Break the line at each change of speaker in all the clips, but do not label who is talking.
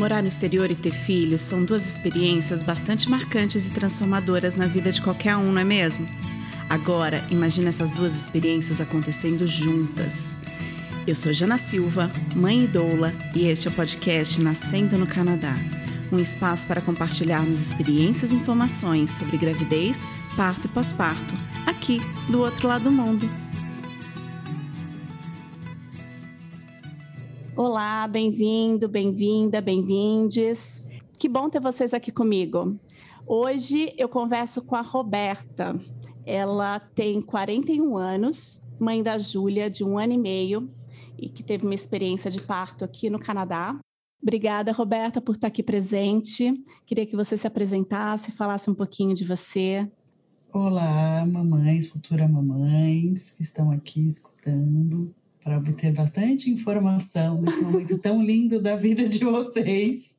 Morar no exterior e ter filhos são duas experiências bastante marcantes e transformadoras na vida de qualquer um, não é mesmo? Agora, imagine essas duas experiências acontecendo juntas. Eu sou Jana Silva, mãe e doula, e este é o podcast Nascendo no Canadá um espaço para compartilharmos experiências e informações sobre gravidez, parto e pós-parto, aqui do outro lado do mundo. Olá, bem-vindo, bem-vinda, bem-vindes. Que bom ter vocês aqui comigo. Hoje eu converso com a Roberta. Ela tem 41 anos, mãe da Júlia, de um ano e meio, e que teve uma experiência de parto aqui no Canadá. Obrigada, Roberta, por estar aqui presente. Queria que você se apresentasse, falasse um pouquinho de você.
Olá, mamães, futuras mamães que estão aqui escutando para obter bastante informação desse momento tão lindo da vida de vocês.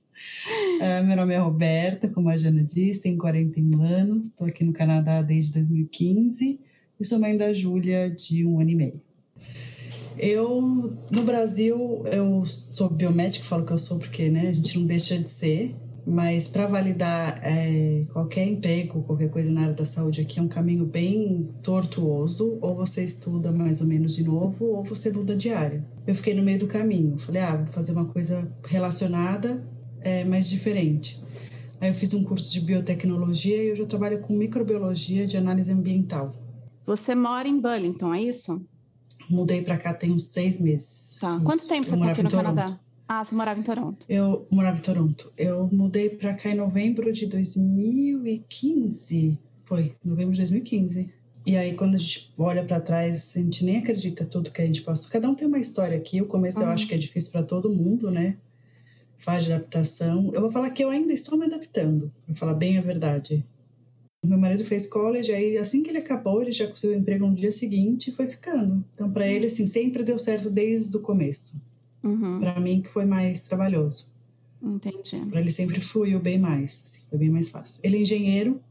Uh, meu nome é Roberta, como a Jana disse, tenho 41 anos, estou aqui no Canadá desde 2015 e sou mãe da Júlia de um ano e meio. Eu, no Brasil, eu sou biomédico, falo que eu sou porque né, a gente não deixa de ser, mas para validar é, qualquer emprego, qualquer coisa na área da saúde aqui é um caminho bem tortuoso. Ou você estuda mais ou menos de novo, ou você muda de área. Eu fiquei no meio do caminho. Falei, ah, vou fazer uma coisa relacionada, é, mas diferente. Aí eu fiz um curso de biotecnologia e eu já trabalho com microbiologia de análise ambiental.
Você mora em Burlington, é isso?
Mudei para cá tem uns seis meses.
Tá. Quanto tempo você está aqui no Canadá? Ah, você morava em Toronto.
Eu morava em Toronto. Eu mudei para cá em novembro de 2015. Foi, novembro de 2015. E aí, quando a gente olha para trás, a gente nem acredita tudo que a gente passou. Cada um tem uma história aqui. O começo uhum. eu acho que é difícil para todo mundo, né? Faz de adaptação. Eu vou falar que eu ainda estou me adaptando, para falar bem a verdade. Meu marido fez college, aí assim que ele acabou, ele já conseguiu emprego no dia seguinte e foi ficando. Então, para ele, assim, sempre deu certo desde o começo. Uhum. Para mim, que foi mais trabalhoso.
Entendi.
Para ele sempre fluiu bem mais, assim, foi bem mais fácil. Ele é engenheiro,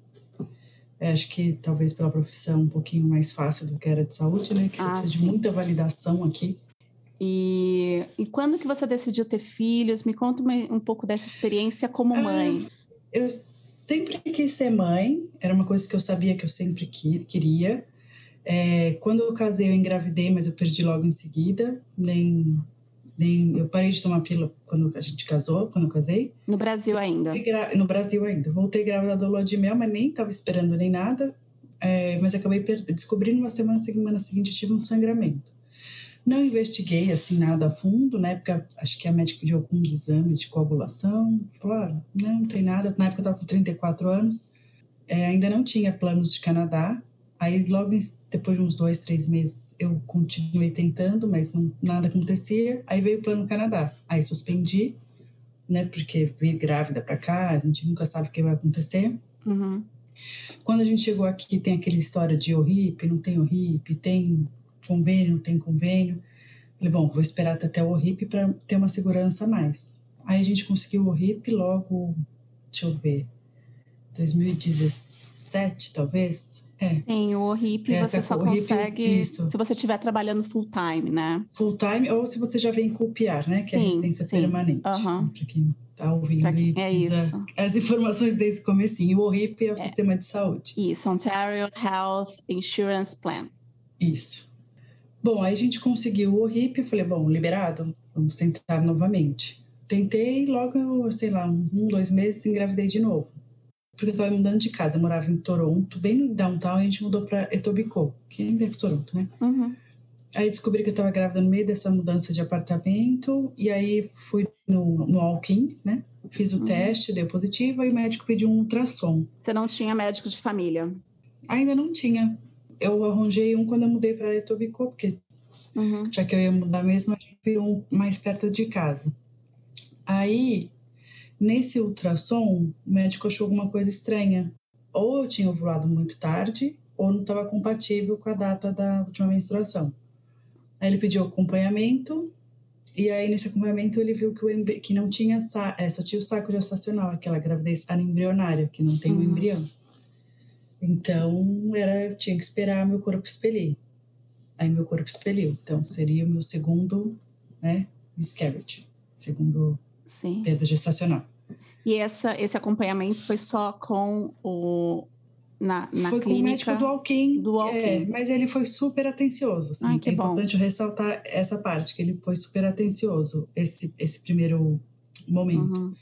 é, acho que talvez pela profissão um pouquinho mais fácil do que era de saúde, né? Que você ah, precisa sim. de muita validação aqui.
E, e quando que você decidiu ter filhos? Me conta um pouco dessa experiência como ah, mãe.
eu sempre quis ser mãe, era uma coisa que eu sabia que eu sempre queria. É, quando eu casei, eu engravidei, mas eu perdi logo em seguida. Nem nem, eu parei de tomar pílula quando a gente casou, quando eu casei.
No Brasil ainda?
No Brasil ainda. Voltei grávida da lua de mel, mas nem estava esperando nem nada. É, mas acabei descobrindo uma semana, semana seguinte eu tive um sangramento. Não investiguei assim nada a fundo, na época acho que a médica pediu alguns exames de coagulação. Claro, não, não tem nada. Na época eu estava com 34 anos, é, ainda não tinha planos de Canadá. Aí, logo depois de uns dois, três meses, eu continuei tentando, mas não, nada acontecia. Aí veio o plano Canadá. Aí suspendi, né? Porque vir grávida para cá, a gente nunca sabe o que vai acontecer.
Uhum.
Quando a gente chegou aqui, tem aquela história de ORIP, não tem ORIP, tem convênio, não tem convênio. Falei, bom, vou esperar até o ORIP para ter uma segurança a mais. Aí a gente conseguiu o ORIP logo, deixa eu ver, 2017, talvez
é. Tem o Essa você só consegue isso. se você estiver trabalhando full time, né?
Full time ou se você já vem com o PR, né? Que sim, é a residência sim. permanente.
Uhum.
Para quem está ouvindo pra e é precisa isso. as informações desde o comecinho. O ORIP é o é. sistema de saúde.
Isso, Ontario Health Insurance Plan.
Isso. Bom, aí a gente conseguiu o ORIP, eu falei, bom, liberado, vamos tentar novamente. Tentei, logo, sei lá, um, dois meses, engravidei de novo porque eu estava mudando de casa. Eu morava em Toronto, bem no downtown, e a gente mudou para Etobicoke, que ainda é Toronto, né?
Uhum.
Aí descobri que eu estava grávida no meio dessa mudança de apartamento, e aí fui no, no walk-in, né? Fiz o uhum. teste, deu positivo, e o médico pediu um ultrassom.
Você não tinha médico de família?
Ainda não tinha. Eu arranjei um quando eu mudei para Etobicoke, porque uhum. já que eu ia mudar mesmo, a gente viu um mais perto de casa. Aí Nesse ultrassom, o médico achou alguma coisa estranha. Ou eu tinha ovulado muito tarde, ou não estava compatível com a data da última menstruação. Aí ele pediu acompanhamento, e aí nesse acompanhamento ele viu que, o que não tinha, é, só tinha o saco gestacional, aquela gravidez anembrionária, que não tem o um uhum. embrião. Então, era, eu tinha que esperar meu corpo expelir. Aí meu corpo expeliu. Então, seria o meu segundo, né, miscarriage. Segundo
Sim.
perda gestacional.
E essa, esse acompanhamento foi só com o na, na
foi
clínica
com o médico do Alquim,
do Alquim.
É, mas ele foi super atencioso. Assim,
Ai, que
é
bom.
importante ressaltar essa parte, que ele foi super atencioso, esse, esse primeiro momento.
Uhum.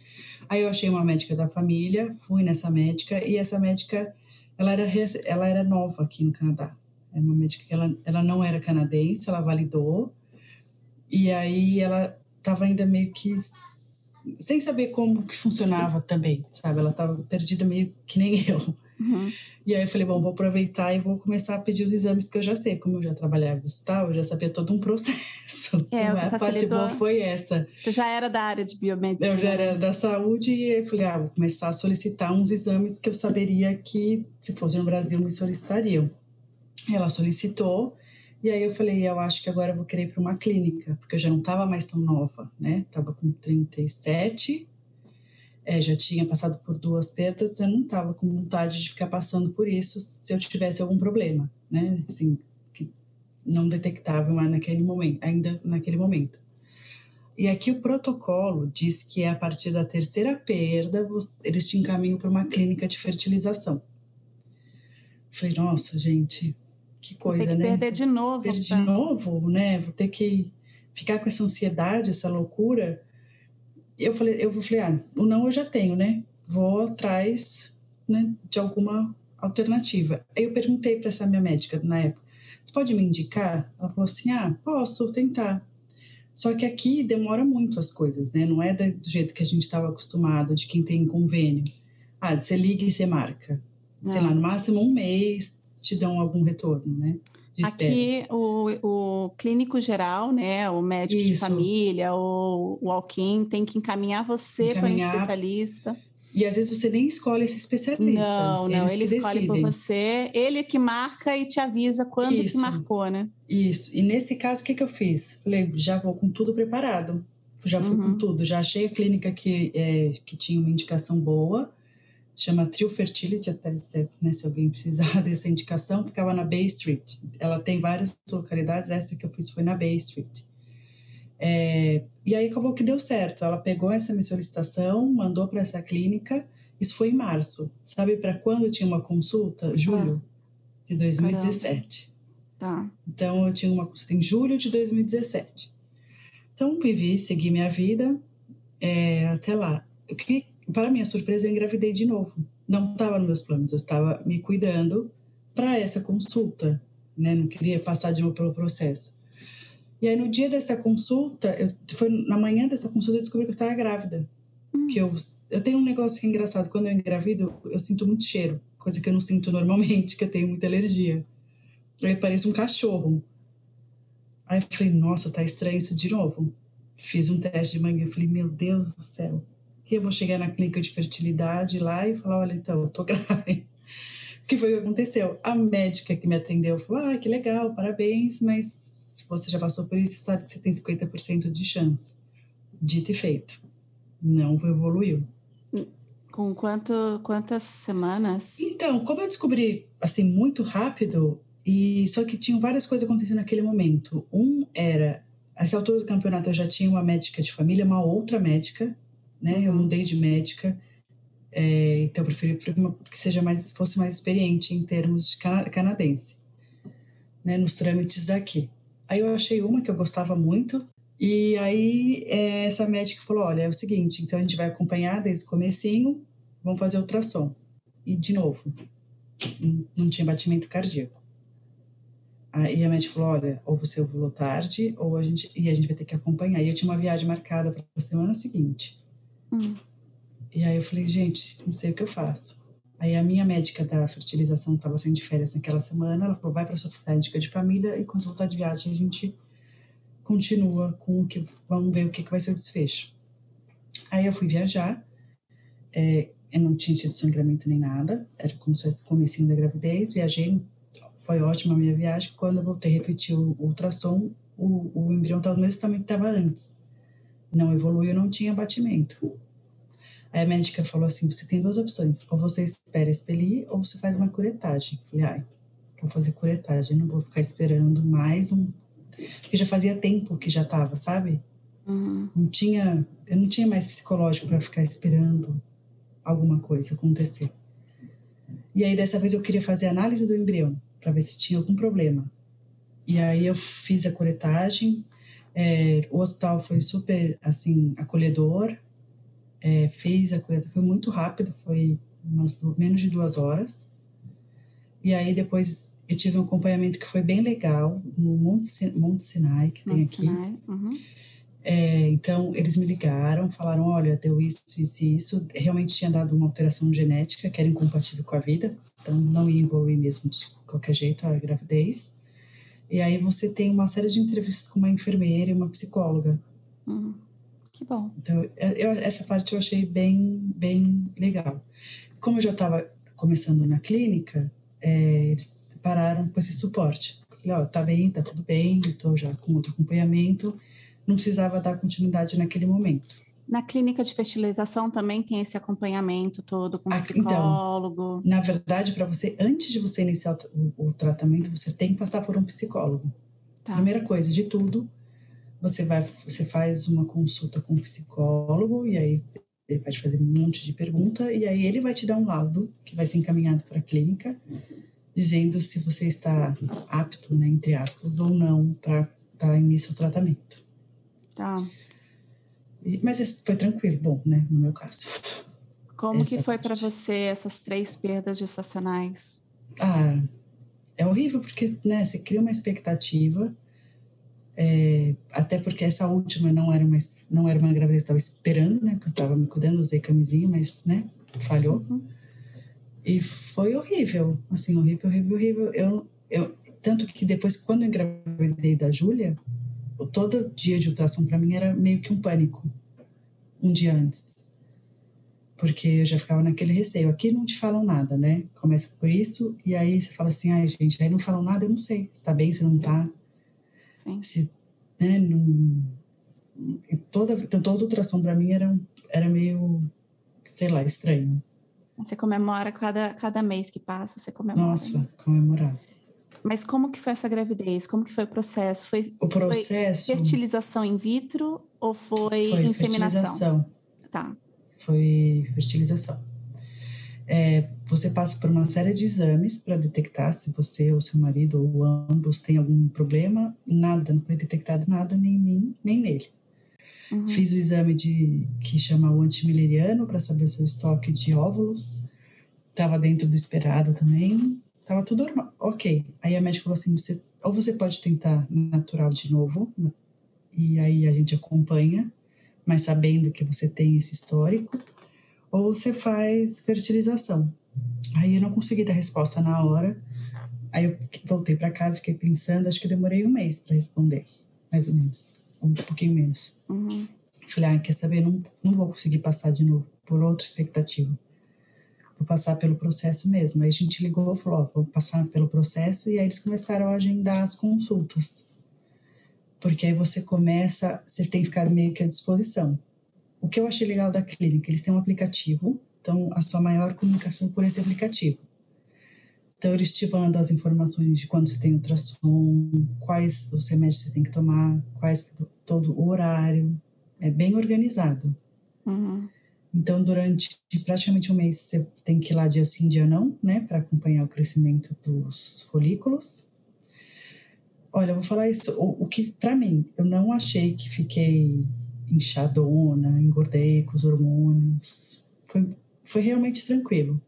Aí eu achei uma médica da família, fui nessa médica, e essa médica, ela era, ela era nova aqui no Canadá. É uma médica que ela, ela não era canadense, ela validou, e aí ela estava ainda meio que sem saber como que funcionava também, sabe? Ela estava perdida meio que nem eu.
Uhum.
E aí eu falei, bom, vou aproveitar e vou começar a pedir os exames que eu já sei. Como eu já trabalhava no hospital, eu já sabia todo um processo.
É, o que
a parte boa foi essa.
Você já era da área de biomedicina?
Eu já era da saúde e eu falei, ah, vou começar a solicitar uns exames que eu saberia que, se fosse no Brasil, me solicitariam. Ela solicitou, e aí eu falei, eu acho que agora eu vou querer ir para uma clínica, porque eu já não estava mais tão nova, né? Estava com 37, é, já tinha passado por duas perdas, eu não estava com vontade de ficar passando por isso se eu tivesse algum problema, né? Assim, que não detectável naquele momento, ainda naquele momento. E aqui o protocolo diz que a partir da terceira perda, eles te encaminham para uma clínica de fertilização. Falei, nossa, gente, que coisa,
Tem que
né?
perder de novo.
Perder de
tá?
novo, né? Vou ter que ficar com essa ansiedade, essa loucura. Eu falei, eu falei, ah, o não eu já tenho, né? Vou atrás né, de alguma alternativa. Aí eu perguntei para essa minha médica na época, você pode me indicar? Ela falou assim, ah, posso tentar. Só que aqui demora muito as coisas, né? Não é do jeito que a gente estava acostumado, de quem tem convênio. Ah, você liga e você marca. Sei
Não.
lá, no máximo um mês te dão algum retorno, né? De.
Aqui, o, o clínico geral, né, o médico de
Isso.
família, o, o alquim, tem que encaminhar você para um especialista.
E às vezes você nem escolhe esse especialista.
Não, não, ele
que
escolhe por
decidem.
você, ele é que marca e te avisa quando que
Isso.
marcou, né?
Isso. E nesse caso, o que, que eu fiz? Falei, já vou com tudo preparado. Já fui
Uhum.
com tudo. Já achei a clínica que, é, que tinha uma indicação boa. Chama Trio Fertility, até se, né, se alguém precisar dessa indicação, ficava na Bay Street. Ela tem várias localidades, essa que eu fiz foi na Bay Street. É, e aí acabou que deu certo. Ela pegou essa minha solicitação, mandou para essa clínica. Isso foi em março. Sabe para quando tinha uma consulta? Julho de 2017.
Tá.
Então, eu tinha uma consulta em julho de 2017. Então, vivi, segui minha vida é, até lá. O que, para minha surpresa, eu engravidei de novo. Não estava nos meus planos, eu estava me cuidando para essa consulta, né? Não queria passar de novo pelo processo. E aí, no dia dessa consulta, eu, foi na manhã dessa consulta, eu descobri que eu estava grávida. Que eu, eu tenho um negócio que é engraçado, quando eu engravido, eu sinto muito cheiro, coisa que eu não sinto normalmente, que eu tenho muita alergia. Aí parece um cachorro. Aí eu falei, nossa, tá estranho isso de novo. Fiz um teste de manhã, eu falei, meu Deus do céu. Que eu vou chegar na clínica de fertilidade lá e falar, olha, então, eu tô grávida. O que foi que aconteceu? A médica que me atendeu falou, ah, que legal, parabéns, mas se você já passou por isso, você sabe que você tem 50% de chance. Dito e feito. Não evoluiu.
Com quanto, quantas semanas?
Então, como eu descobri assim muito rápido e só que tinham várias coisas acontecendo naquele momento. Um era a essa altura do campeonato eu já tinha uma médica de família, uma outra médica, né? Eu mudei de médica, é, então eu preferi que seja mais fosse mais experiente em termos cana canadense, né? Nos trâmites daqui. Aí eu achei uma que eu gostava muito e aí é, essa médica falou, olha, é o seguinte, então a gente vai acompanhar desde o comecinho, vamos fazer ultrassom. E de novo, não- não tinha batimento cardíaco. Aí a médica falou, olha, ou você ovulou tarde, ou a gente, e a gente vai ter que acompanhar. E eu tinha uma viagem marcada para a semana seguinte.
Hum.
E aí eu falei, gente, não sei o que eu faço. Aí a minha médica da fertilização estava saindo de férias naquela semana, ela falou, vai para sua médica de família e quando você voltar de viagem a gente continua com o que, vamos ver o que, que vai ser o desfecho. Aí eu fui viajar, é, eu não tinha tido sangramento nem nada, era como se fosse o comecinho da gravidez, viajei, foi ótima a minha viagem, quando eu voltei a repetir o, ultrassom, o, o embrião estava do mesmo tamanho que estava antes. Não evoluiu, não tinha batimento. Aí a médica falou assim: você tem duas opções, ou você espera expelir, ou você faz uma curetagem. Falei, ai, vou fazer curetagem, não vou ficar esperando mais um. Porque já fazia tempo que já tava, sabe? Uhum. Não tinha, eu não tinha mais psicológico para ficar esperando alguma coisa acontecer. E aí dessa vez eu queria fazer análise do embrião para ver se tinha algum problema. E aí eu fiz a coletagem. É, o hospital foi super assim acolhedor. É, fez a coletagem, foi muito rápido, foi umas, menos de duas horas. E aí depois eu tive um acompanhamento que foi bem legal no Monte, Monte Sinai, que Monte tem aqui. Sinai. Uhum. É, então, eles me ligaram, falaram: olha, deu isso, isso e isso. Realmente tinha dado uma alteração genética que era incompatível com a vida, então não ia envolver mesmo de qualquer jeito a gravidez. E aí você tem uma série de entrevistas com uma enfermeira e uma psicóloga.
Uhum. Que bom.
Então, eu, essa parte eu achei bem, bem legal. Como eu já estava começando na clínica, é, eles pararam com esse suporte. Falei, ó, tá bem, tá tudo bem, estou já com outro acompanhamento, não precisava dar continuidade naquele momento.
Na clínica de fertilização também tem esse acompanhamento todo com então, psicólogo?
Então, na verdade, para você, antes de você iniciar o, o, tratamento, você tem que passar por um psicólogo. Tá. Primeira coisa de tudo, você vai, você faz uma consulta com um psicólogo e aí ele vai te fazer um monte de pergunta e aí ele vai te dar um laudo que vai ser encaminhado para a clínica dizendo se você está apto, né, entre aspas, ou não para dar início ao tratamento.
Tá.
Mas foi tranquilo, bom, né, no meu caso.
Como Essa que foi para você essas três perdas gestacionais?
Ah, é horrível porque, né, você cria uma expectativa, é, até porque essa última não era uma, não era uma gravidez que eu estava esperando, né, porque eu estava me cuidando, usei camisinha, mas, né, falhou. Uhum. E foi horrível, assim, horrível, horrível, horrível. Eu, eu, tanto que depois, quando eu engravidei da Júlia, todo dia de ultrassom para mim era meio que um pânico, um dia antes. Porque eu já ficava naquele receio. Aqui não te falam nada, né? Começa por isso, e aí você fala assim, ai, gente, aí não falam nada, eu não sei se tá bem, se não tá.
Sim.
Se, né, não... Toda, então, todo ultrassom para mim era, era meio, sei lá, estranho.
Você comemora cada, cada mês que passa, você comemora.
Nossa, né? comemorar.
Mas como que foi essa gravidez? Como que foi o processo? Foi,
o processo...
Foi fertilização in vitro ou foi, foi inseminação?
fertilização.
Tá.
Foi fertilização. É, você passa por uma série de exames para detectar se você ou seu marido ou ambos têm algum problema. Nada, não foi detectado nada nem em mim, nem nele. Uhum. Fiz o exame de que chama o antimileriano para saber o seu estoque de óvulos. Estava dentro do esperado também. Tava tudo normal. Ok. Aí a médica falou assim: você, ou você pode tentar natural de novo? E aí a gente acompanha, mas sabendo que você tem esse histórico, ou você faz fertilização. Aí eu não consegui dar resposta na hora. Aí eu voltei para casa, fiquei pensando, acho que demorei um mês para responder, mais ou menos um pouquinho menos.
Uhum.
Falei, ah, quer saber, não, não vou conseguir passar de novo por outra expectativa. Vou passar pelo processo mesmo. Aí a gente ligou e falou, ó, vou passar pelo processo, e aí eles começaram a agendar as consultas. Porque aí você começa, você tem que ficar meio que à disposição. O que eu achei legal da clínica, eles têm um aplicativo, então a sua maior comunicação por esse aplicativo. Então, eles te mandam as informações de quando você tem ultrassom, quais os remédios você tem que tomar, quais todo o horário. É bem organizado.
Uhum.
Então, durante praticamente um mês, você tem que ir lá dia sim, dia não, né, para acompanhar o crescimento dos folículos. Olha, eu vou falar isso. O, o que, para mim, eu não achei que fiquei inchadona, engordei com os hormônios. Foi, foi realmente tranquilo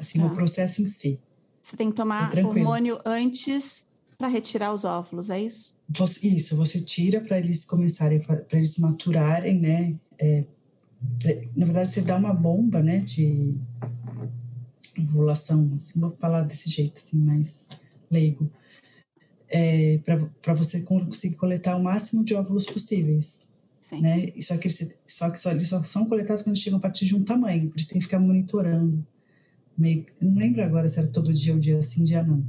assim, tá. o processo em si.
Você tem que tomar é hormônio antes para retirar os óvulos, é isso?
Você, isso, você tira para eles começarem, para eles maturarem, né? É, pra, na verdade, você dá uma bomba, né, de ovulação, assim, vou falar desse jeito, assim, mais leigo, é, para você conseguir coletar o máximo de óvulos possíveis.
Sim.
Né? Só que, eles, só que só, eles só são coletados quando chegam a partir de um tamanho, por isso tem que ficar monitorando meio, não lembro agora se era todo dia ou dia sim, dia não.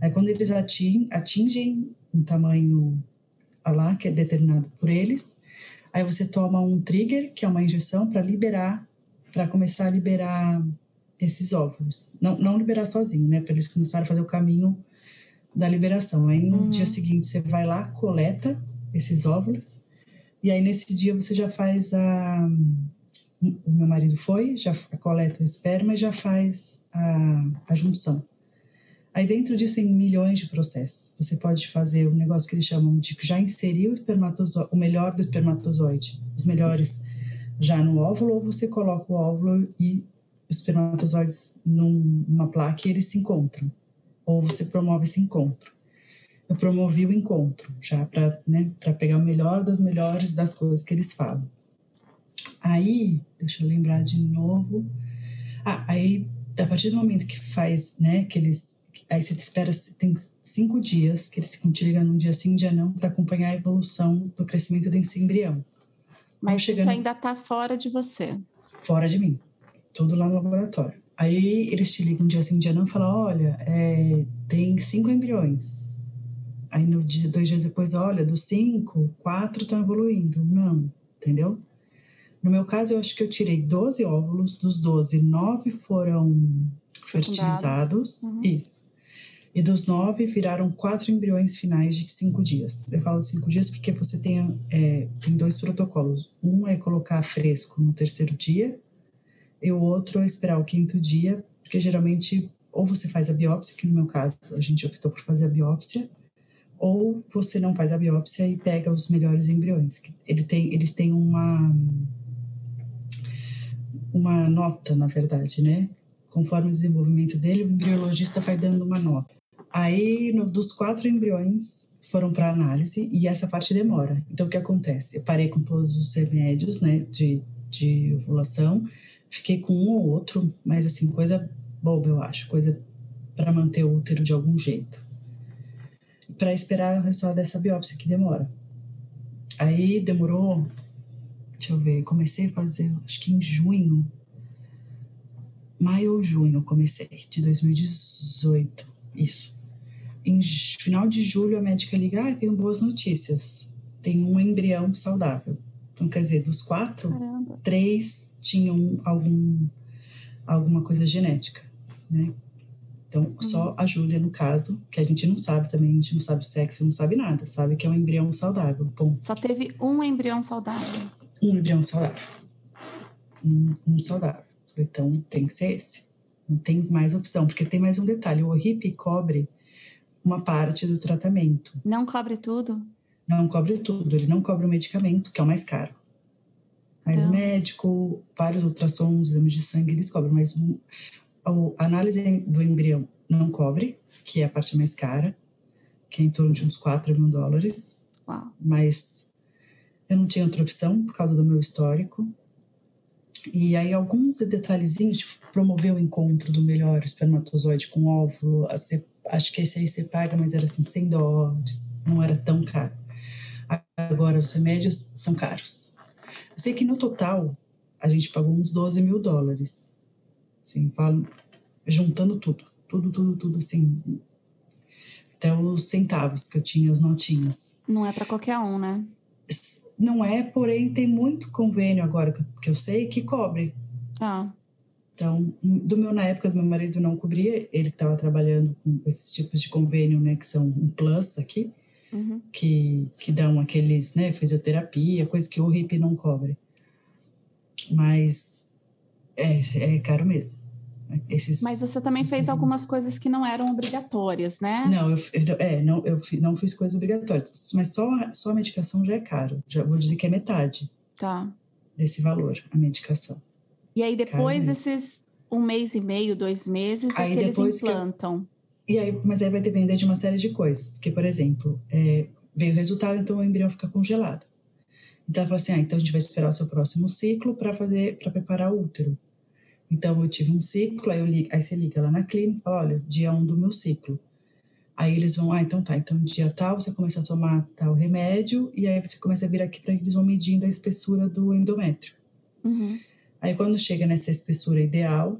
Aí quando eles atingem, atingem um tamanho lá, que é determinado por eles, aí você toma um trigger, que é uma injeção para liberar, para começar a liberar esses óvulos. Não, não liberar sozinho, né? Para eles começarem a fazer o caminho da liberação. Aí no uhum. dia seguinte você vai lá, coleta esses óvulos E aí nesse dia você já faz a o meu marido foi, já coleta o esperma e já faz a, a junção. Aí dentro disso tem milhões de processos. Você pode fazer um negócio que eles chamam de já inserir o espermatozoide, o melhor do espermatozoide, os melhores já no óvulo, ou você coloca o óvulo e os espermatozoides num, numa placa e eles se encontram. Ou você promove esse encontro. Eu promovi o encontro, já para né, pegar o melhor das melhores das coisas que eles falam. Aí, deixa eu lembrar de novo. Ah, aí, a partir do momento que faz, né, que eles Aí você espera, tem cinco dias que eles ficam te ligando um dia sim, um dia não, para acompanhar a evolução do crescimento desse embrião.
Mas chegando, isso ainda está fora de você.
Fora de mim. Tudo lá no laboratório. Aí eles te ligam um dia sim, um dia não, e falam: olha, é, tem cinco embriões. Aí no dia, dois dias depois, olha, dos cinco, quatro estão evoluindo. Não, entendeu? No meu caso, eu acho que eu tirei 12 óvulos, dos 12, nove foram fertilizados. Uhum. Isso. E dos nove, viraram quatro embriões finais de cinco dias. Eu falo cinco dias porque você tem, é, tem dois protocolos. Um é colocar fresco no terceiro dia, e o outro é esperar o quinto dia, porque geralmente ou você faz a biópsia, que no meu caso a gente optou por fazer a biópsia, ou você não faz a biópsia e pega os melhores embriões. Ele tem, eles têm uma uma nota, na verdade, né? Conforme o desenvolvimento dele, o embriologista vai dando uma nota. Aí, no, dos quatro embriões foram para análise e essa parte demora. Então, o que acontece? Eu parei com todos os remédios, né, de, de ovulação, fiquei com um ou outro, mas assim, coisa boba, eu acho, coisa para manter o útero de algum jeito. Para esperar o resultado dessa biópsia que demora. Aí demorou, deixa eu ver, comecei a fazer, acho que em junho, maio ou junho comecei, de 2018, isso. Em final de julho, a médica liga: Ah, tenho boas notícias. Tem um embrião saudável. Então, quer dizer, dos quatro, Caramba. três tinham algum, alguma coisa genética, né? Então, uhum. só a Júlia, no caso, que a gente não sabe também, a gente não sabe o sexo, não sabe nada, sabe que é um embrião saudável. Ponto.
Só teve um embrião saudável.
Um embrião saudável. Um, um saudável. Então, tem que ser esse. Não tem mais opção, porque tem mais um detalhe: o RIP cobre uma parte do tratamento.
Não cobre tudo?
Não cobre tudo, ele não cobre o medicamento, que é o mais caro. Mas então. o médico, vários ultrassons, exames de sangue, eles cobram, mas a análise do embrião não cobre, que é a parte mais cara, que é em torno de uns 4 mil dólares.
Uau.
Mas eu não tinha outra opção por causa do meu histórico. E aí alguns detalhezinhos, tipo, promover o encontro do melhor espermatozoide com óvulo, acho que esse aí você paga, mas era assim, 100 dólares, não era tão caro. Agora, os remédios são caros. Eu sei que no total a gente pagou uns 12 mil dólares. Assim, falo, juntando tudo, tudo, tudo, tudo, assim. Até os centavos que eu tinha, as notinhas.
Não é para qualquer um, né?
Não é, porém tem muito convênio agora que, que eu sei que cobre.
Ah.
Então, do meu na época do meu marido não cobria, ele estava trabalhando com esses tipos de convênio, né, que são um plus aqui,
uhum.
que que dão aqueles, né, fisioterapia, coisa que o RIP não cobre. Mas é, é caro mesmo. Esses,
Mas você também fez algumas coisas que não eram obrigatórias, né?
Não, eu, é, não, eu não fiz coisas obrigatórias. Mas só, só a medicação já é caro. Já vou dizer que é metade
tá.
desse valor, a medicação.
E aí depois desses um mês e meio, dois meses, aí é que eles implantam.
E aí, mas aí vai depender de uma série de coisas. Porque, por exemplo, é, veio o resultado, então o embrião fica congelado. Então ela falou assim: ah, então a gente vai esperar o seu próximo ciclo para fazer, para preparar o útero. Então eu tive um ciclo, aí, eu ligo, aí você liga lá na clínica, olha, dia um do meu ciclo. Aí eles vão, ah, então tá, então dia tal você começa a tomar tal remédio, e aí você começa a vir aqui para eles vão medindo a espessura do endométrio.
Uhum.
Aí, quando chega nessa espessura ideal,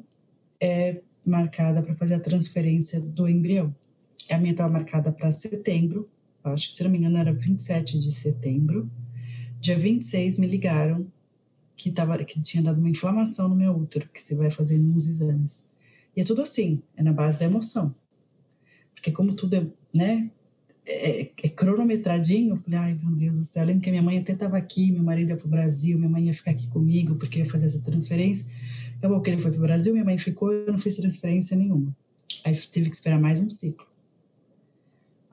é marcada para fazer a transferência do embrião. A minha estava marcada para setembro, acho que se não me engano era 27 de setembro. Dia 26 me ligaram que, tava, que tinha dado uma inflamação no meu útero, que você vai fazer uns exames. E é tudo assim, é na base da emoção. Porque como tudo é, né, é, é, cronometradinho. Eu falei, ai meu Deus do céu. Eu lembro que minha mãe até estava aqui, meu marido ia para o Brasil, minha mãe ia ficar aqui comigo porque ia fazer essa transferência. Acabou que ele foi para o Brasil, minha mãe ficou, eu não fiz transferência nenhuma. Aí tive que esperar mais um ciclo.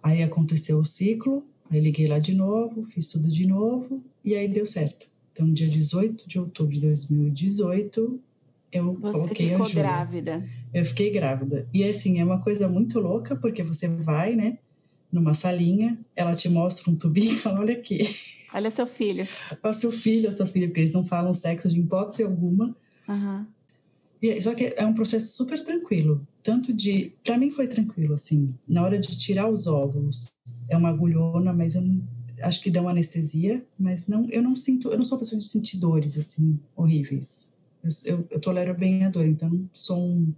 Aí aconteceu o ciclo, aí liguei lá de novo, fiz tudo de novo e aí deu certo. Então, dia 18 de outubro de 2018, eu
você
coloquei
ficou
a Júlia.
grávida.
Eu fiquei grávida. E assim, é uma coisa muito louca, porque você vai, né, numa salinha, ela te mostra um tubinho e fala: olha aqui.
Olha seu filho.
Olha seu filho, a sua filha, porque eles não falam sexo de hipótese alguma.
Uhum.
E, só que é um processo super tranquilo. Tanto de. Para mim foi tranquilo, assim. Na hora de tirar os óvulos, é uma agulhona, mas eu não, acho que dá uma anestesia, mas não, eu não sinto. Eu não sou pessoa de sentir dores, assim, horríveis. Eu, eu, eu tolero bem a dor, então sou um,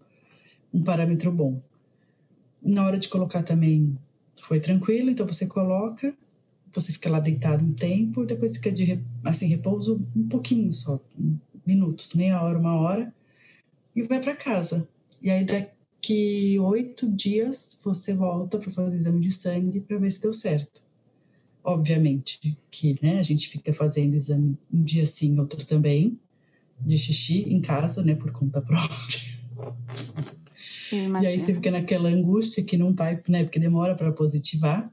um parâmetro bom. Na hora de colocar também foi tranquilo, então você coloca, você fica lá deitado um tempo, depois fica de assim repouso um pouquinho só, minutos, meia hora, uma hora, e vai para casa. E aí daqui oito dias você volta para fazer exame de sangue para ver se deu certo. Obviamente que né, a gente fica fazendo exame um dia sim, outro também, de xixi em casa, né, por conta própria. E aí você fica naquela angústia que não vai, né, porque demora para positivar.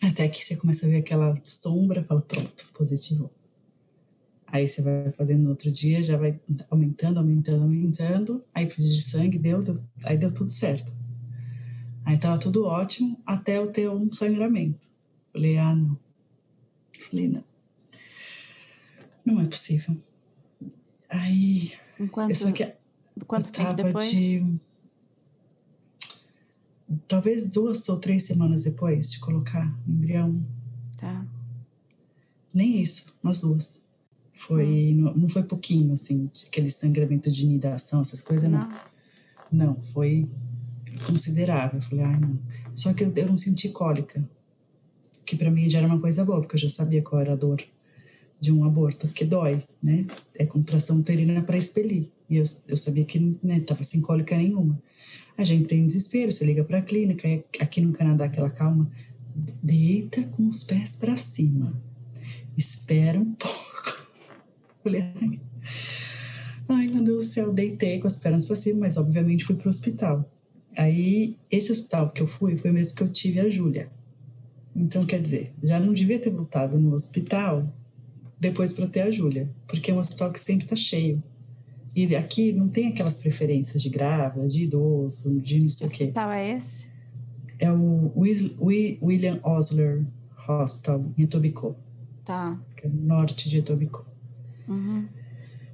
Até que você começa a ver aquela sombra, fala, pronto, positivou. Aí você vai fazendo no outro dia, já vai aumentando, aumentando, aumentando. Aí pedi de sangue, deu, deu, aí deu tudo certo. Aí tava tudo ótimo até eu ter um sangramento. Falei, ah, não. Falei, não. Não é possível. Aí.
Enquanto,
eu só que
quanto
eu
tempo
tava
depois?
de. Talvez duas ou três semanas depois de colocar o embrião.
Tá.
Nem isso, nós duas. Foi, não, não foi pouquinho, assim, aquele sangramento de nidação, essas coisas, não.
Não.
Não, foi considerável. Eu falei, ai, não. Só que eu, eu não senti cólica, que para mim já era uma coisa boa, porque eu já sabia qual era a dor de um aborto, que dói, né? É contração uterina para expelir. E eu, eu sabia que né, tava sem cólica nenhuma. A gente tem desespero, você liga para a clínica, aqui no Canadá aquela calma, deita com os pés para cima. Espera um pouco. Ai, meu Deus do céu, deitei com as pernas para cima, mas obviamente fui pro hospital. Aí, esse hospital que eu fui foi o mesmo que eu tive a Júlia. Então, quer dizer, já não devia ter voltado no hospital depois para ter a Júlia, porque é um hospital que sempre está cheio. E aqui não tem aquelas preferências de grávida, de idoso, de não sei o
Que
quê.
hospital é esse?
É o William Osler Hospital, em Etobicoke,
Tá.
que é no norte de Etobicoke.
Uhum.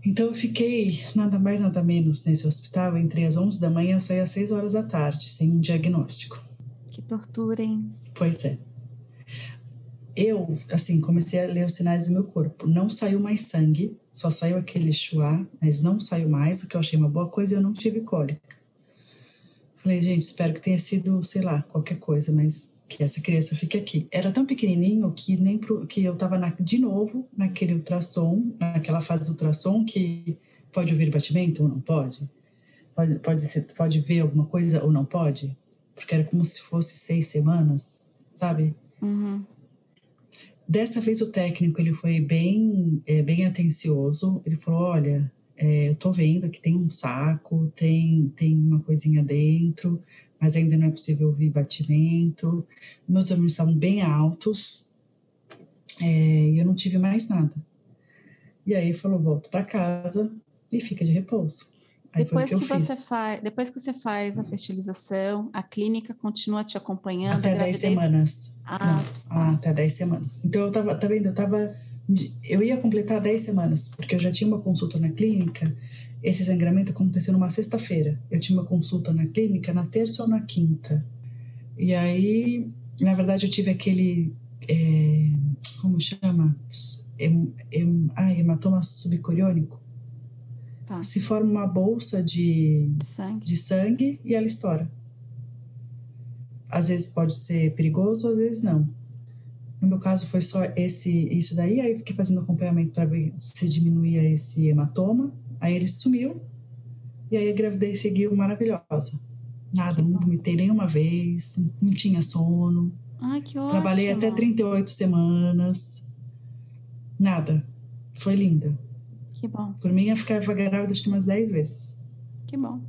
Então eu fiquei nada mais nada menos nesse hospital entre as 11 da manhã e saí às 6 horas da tarde, sem um diagnóstico.
Que tortura, hein?
Pois é. Eu, assim, comecei a ler os sinais do meu corpo. Não saiu mais sangue, só saiu aquele chuá, mas não saiu mais, o que eu achei uma boa coisa eu não tive cólica. Falei, gente, espero que tenha sido, sei lá, qualquer coisa, mas que essa criança fique aqui. Era tão pequenininho que nem pro, que eu tava na- de novo naquele ultrassom, naquela fase do ultrassom que pode ouvir batimento ou não pode? Pode, pode, ser, pode ver alguma coisa ou não pode? Porque era como se fosse seis semanas, sabe?
Uhum.
Dessa vez o técnico ele foi bem, é, bem atencioso. Ele falou: olha, é, eu tô vendo que tem um saco, tem, tem uma coisinha dentro, mas ainda não é possível ouvir batimento. Meus hormônios estavam bem altos é, e eu não tive mais nada. E aí falou: volto para casa e fica de repouso. Aí
Depois
que
que, você faz, depois que você faz a fertilização, a clínica continua te acompanhando.
Até
a
10
gravidez-
semanas.
Ah,
Não,
tá.
até 10 semanas. Então eu tava, tá vendo? Eu tava. Eu ia completar 10 semanas, porque eu já tinha uma consulta na clínica. Esse sangramento aconteceu numa sexta-feira. Eu tinha uma consulta na clínica na terça ou na quinta. E aí, na verdade, eu tive aquele. é, como chama? Hem, hem, ah, hematoma subcoriônico.
Tá.
Se forma uma bolsa de,
Sangue.
de sangue e ela estoura. Às vezes pode ser perigoso, às vezes não. No meu caso foi só esse isso daí, aí fiquei fazendo acompanhamento para ver se diminuía esse hematoma. Aí ele sumiu e aí a gravidez seguiu maravilhosa. Nada, não vomitei nenhuma vez, não tinha sono.
Ai, que ótimo.
Trabalhei até 38 semanas. Nada. Foi linda.
Que bom.
Por mim, eu ficava grávida acho que umas 10 vezes.
Que bom.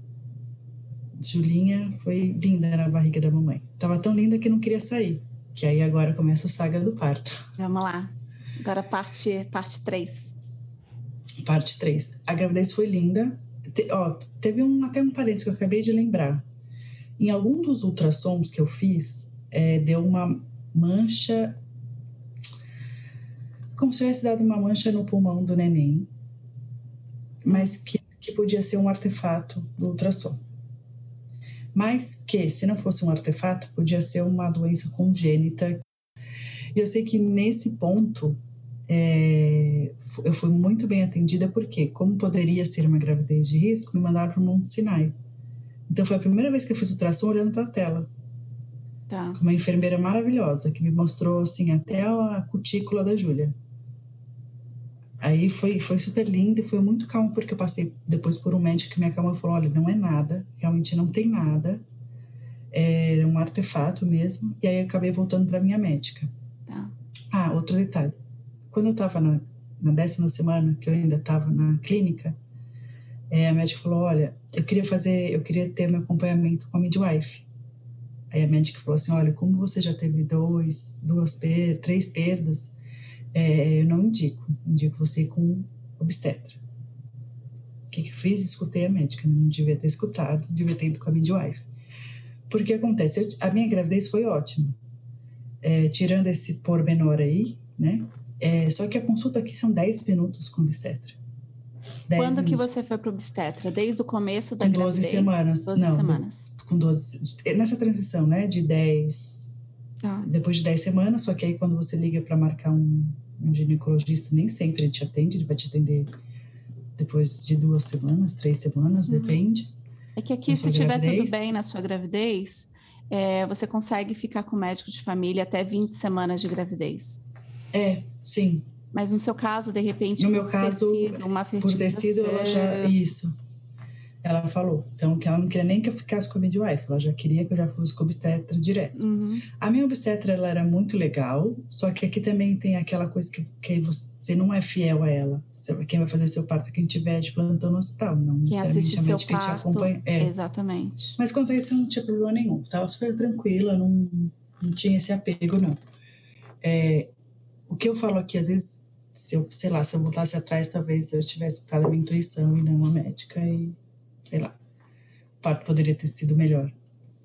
Julinha foi linda na barriga da mamãe. Tava tão linda que não queria sair. Que aí agora começa a saga do parto.
Vamos lá. Agora parte parte 3.
Parte 3. A gravidez foi linda. Te, ó, teve um, até um parênteses que eu acabei de lembrar. Em algum dos ultrassons que eu fiz, é, deu uma mancha. Como se tivesse dado uma mancha no pulmão do neném, mas que, que podia ser um artefato do ultrassom. Mas que, se não fosse um artefato, podia ser uma doença congênita. E eu sei que nesse ponto é, eu fui muito bem atendida, porque, como poderia ser uma gravidez de risco, me mandaram para o Monte Sinai. Então, foi a primeira vez que eu fiz ultrassom olhando para a tela.
Tá.
Com uma enfermeira maravilhosa, que me mostrou, assim, até a cutícula da Júlia. Aí foi, foi super lindo e foi muito calmo, porque eu passei depois por um médico que me acalmou e falou: olha, não é nada, realmente não tem nada, é um artefato mesmo. E aí eu acabei voltando para minha médica.
Tá.
Ah, outro detalhe. Quando eu estava na, na décima semana, que eu ainda estava na clínica, é, a médica falou: olha, eu queria fazer, eu queria ter meu acompanhamento com a midwife. Aí a médica falou assim: olha, como você já teve dois, duas per três perdas, é, eu não indico, indico você ir com obstetra. O que, que eu fiz? Escutei a médica, não devia ter escutado, devia ter ido com a midwife. Porque acontece, eu, a minha gravidez foi ótima, é, tirando esse pormenor aí, né? É, só que a consulta aqui são 10 minutos com obstetra.
Quando que você foi para obstetra? Desde o começo da
com
gravidez?
12 semanas.
12
não,
semanas.
Com 12, nessa transição, né? De 10.
Tá.
Depois de 10 semanas, só que aí quando você liga para marcar um, um ginecologista, nem sempre ele te atende, ele vai te atender depois de duas semanas, três semanas,
Uhum.
depende.
É que aqui, se
sua
tiver tudo bem na sua gravidez, é, você consegue ficar com o médico de família até 20 semanas de gravidez.
É, sim.
Mas no seu caso, de repente,
No
por
meu caso,
ter sido uma
Por ter sido, ela já.
fertilização-
Isso. Ela falou. Então, que ela não queria nem que eu ficasse com a midwife, ela já queria que eu já fosse com obstetra direto.
Uhum.
A minha obstetra, ela era muito legal, só que aqui também tem aquela coisa que, que você não é fiel a ela. Quem vai fazer seu parto é quem tiver de plantão no hospital, não
Quem
necessariamente a
seu
médica que te
parto.
acompanha. É.
Exatamente.
Mas quanto a isso, eu não tinha problema nenhum. Estava super tranquila, não, não tinha esse apego, não. É, o que eu falo aqui, às vezes, se eu, sei lá, se eu voltasse atrás, talvez eu tivesse escutado a minha intuição e não a médica e, sei lá, o parto poderia ter sido melhor.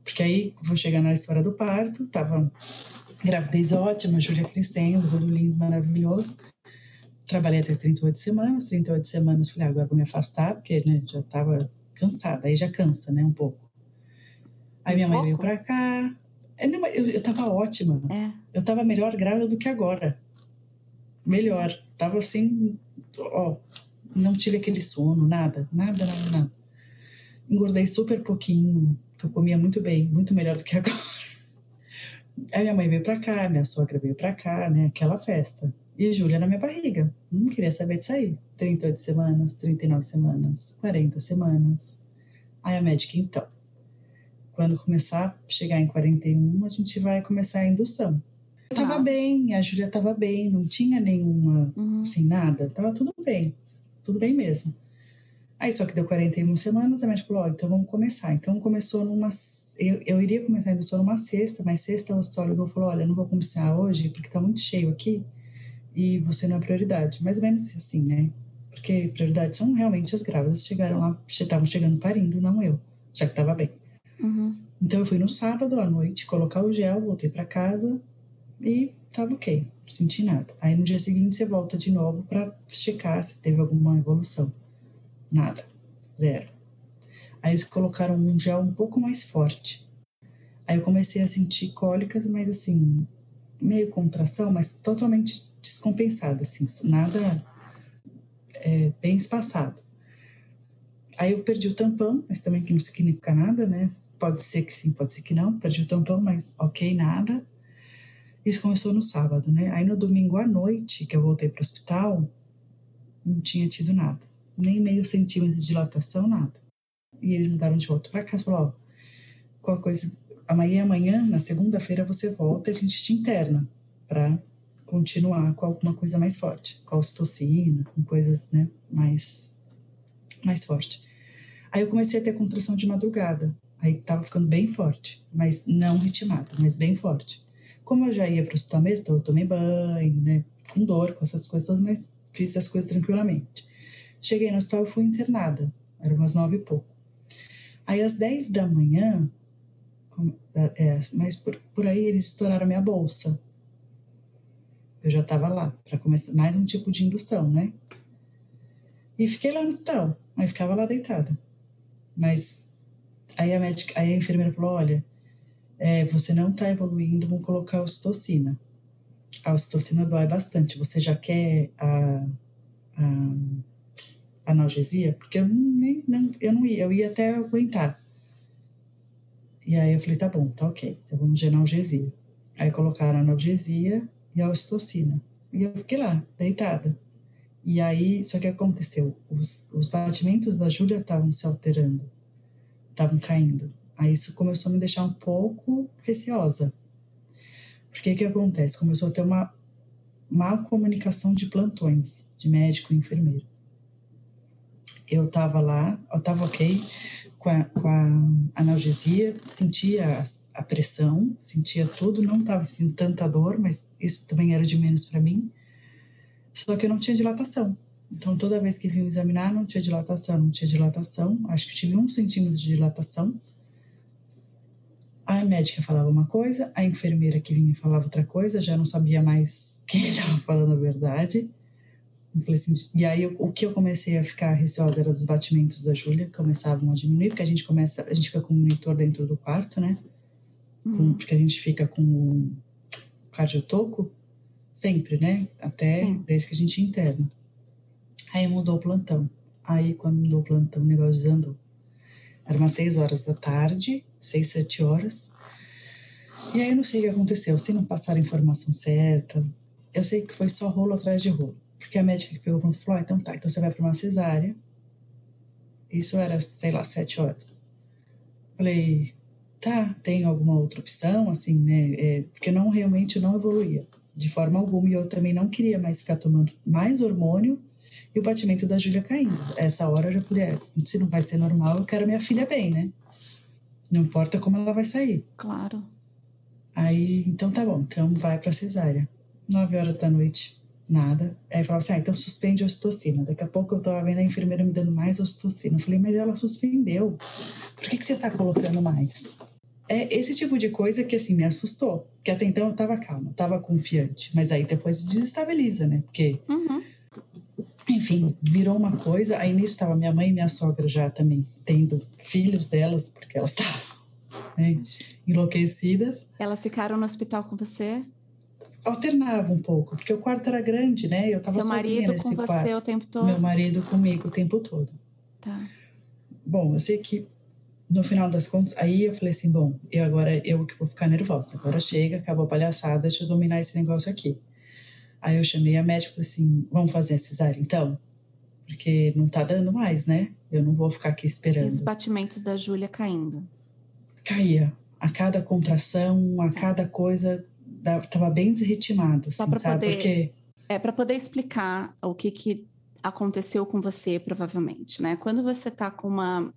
Porque aí, vou chegar na história do parto, tava gravidez ótima, Júlia crescendo, tudo lindo, maravilhoso. Trabalhei até 38 semanas, 38 semanas, falei, ah, agora vou me afastar, porque né, já tava cansada, aí já cansa, né, um pouco. Aí minha
Um
mãe veio
pouco?
pra cá. É, eu, eu tava ótima.
É.
Eu tava melhor grávida do que agora. Melhor. Tava assim, ó, não tive aquele sono, nada, nada, nada, nada. Engordei super pouquinho, que eu comia muito bem, muito melhor do que agora. Aí minha mãe veio pra cá, minha sogra veio pra cá, né? Aquela festa. E a Júlia na minha barriga. Não queria saber de sair. 38 semanas, 39 semanas, 40 semanas. Aí a médica, então, quando começar a chegar em 41, a gente vai começar a indução. Eu tava bem, a Júlia tava bem, não tinha nenhuma,
Uhum.
assim, nada. Tava tudo bem, tudo bem mesmo. Aí só que deu 41 semanas, a médica falou, ó, então vamos começar. Então começou numa, eu, eu iria começar a indução numa sexta, mas sexta o hospital falou, olha, não vou começar hoje porque tá muito cheio aqui e você não é prioridade. Mais ou menos assim, né? Porque prioridade são realmente as grávidas chegaram lá, estavam chegando parindo, não eu, já que tava bem.
Uhum.
Então eu fui no sábado à noite colocar o gel, voltei para casa e tava ok, não senti nada. Aí no dia seguinte você volta de novo para checar se teve alguma evolução. Nada, zero. Aí eles colocaram um gel um pouco mais forte. Aí eu comecei a sentir cólicas, mas assim, meio contração, mas totalmente descompensada, assim, nada é, bem espaçado. Aí eu perdi o tampão, mas também que não significa nada, né? Pode ser que sim, pode ser que não. Perdi o tampão, mas ok, nada. Isso começou no sábado, né? Aí no domingo à noite, que eu voltei para o hospital, não tinha tido nada. Nem meio centímetro de dilatação, nada. E eles mudaram de volta para casa falaram: ó, qualquer coisa, amanhã, amanhã, na segunda-feira você volta e a gente te interna para continuar com alguma coisa mais forte, com ocitocina, com coisas, né, mais, mais forte. Aí eu comecei a ter contração de madrugada, aí tava ficando bem forte, mas não ritmada, mas bem forte. Como eu já ia para o hospital mesmo, então eu tomei banho, né, com dor, com essas coisas todas, mas fiz as coisas tranquilamente. Cheguei no hospital e fui internada, era umas nove e pouco. Aí às dez da manhã, é, é, mas por, por aí eles estouraram minha bolsa. Eu já estava lá para começar mais um tipo de indução, né? E fiquei lá no hospital, aí ficava lá deitada. Mas aí a médica, aí a enfermeira falou: olha, é, você não está evoluindo, vamos colocar ocitocina. A ocitocina dói bastante. Você já quer a, a analgesia? Porque eu nem, não, eu não ia, eu ia até aguentar. E aí eu falei, tá bom, tá ok, então vamos de analgesia. Aí colocaram analgesia e a ocitocina. E eu fiquei lá, deitada. E aí, só que aconteceu, os, os batimentos da Júlia estavam se alterando, estavam caindo. Aí isso começou a me deixar um pouco receosa. Porque que acontece? Começou a ter uma má comunicação de plantões, de médico e enfermeiro. Eu estava lá, eu estava ok, com a, com a analgesia, sentia a, a pressão, sentia tudo, não estava sentindo tanta dor, mas isso também era de menos para mim. Só que eu não tinha dilatação. Então, toda vez que vinham examinar, não tinha dilatação, não tinha dilatação. Acho que tive um centímetro de dilatação. A médica falava uma coisa, a enfermeira que vinha falava outra coisa, já não sabia mais quem estava falando a verdade. Assim, e aí o que eu comecei a ficar receosa era dos batimentos da Júlia, começavam a diminuir, porque a gente começa, a gente fica com o monitor dentro do quarto, né? Com, uhum. porque a gente fica com o cardiotoco sempre, né? Até Sim. desde que a gente interna. Aí mudou o plantão. Aí quando mudou o plantão, o negócio desandou. Era umas seis horas da tarde, seis, sete horas. E aí eu não sei o que aconteceu, se não passaram a informação certa. Eu sei que foi só rolo atrás de rolo. Porque a médica que pegou pronto falou: ah, então tá, então você vai para uma cesárea. Isso era, sei lá, sete horas. Falei, tá, tem alguma outra opção, assim, né? É, porque não realmente não evoluía de forma alguma e eu também não queria mais ficar tomando mais hormônio e o batimento da Júlia caindo. Essa hora eu já falei, é, se não vai ser normal, eu quero minha filha bem, né? Não importa como ela vai sair.
Claro.
Aí, então tá bom, então vai pra cesárea. Nove horas da noite, nada. Aí falava assim, ah, então suspende a ocitocina. Daqui a pouco eu tava vendo a enfermeira me dando mais ocitocina. Eu falei, mas ela suspendeu. Por que, que você tá colocando mais? É esse tipo de coisa que, assim, me assustou. Que até então eu tava calma, tava confiante. Mas aí depois desestabiliza, né? Porque...
Uhum.
Enfim, virou uma coisa. Aí nisso tava minha mãe e minha sogra já também tendo filhos delas, porque elas estavam né, enlouquecidas.
Elas ficaram no hospital com você?
Alternava um pouco, porque o quarto era grande, né? Eu tava Seu sozinha
marido
nesse
com
quarto.
você o tempo todo?
Meu marido comigo o tempo todo.
Tá.
Bom, eu sei que no final das contas, aí eu falei assim, bom, eu agora eu que vou ficar nervosa. Agora chega, acabou a palhaçada, deixa eu dominar esse negócio aqui. Aí eu chamei a médica e falei assim, vamos fazer a cesárea então? Porque não tá dando mais, né? Eu não vou ficar aqui esperando. E
os batimentos da Júlia caindo?
Caía. A cada contração, a é. cada coisa, tava bem desritimado,
Só
assim,
sabe?
Poder, Porque...
É, para poder explicar o que, que aconteceu com você, provavelmente, né? Quando você tá com uma...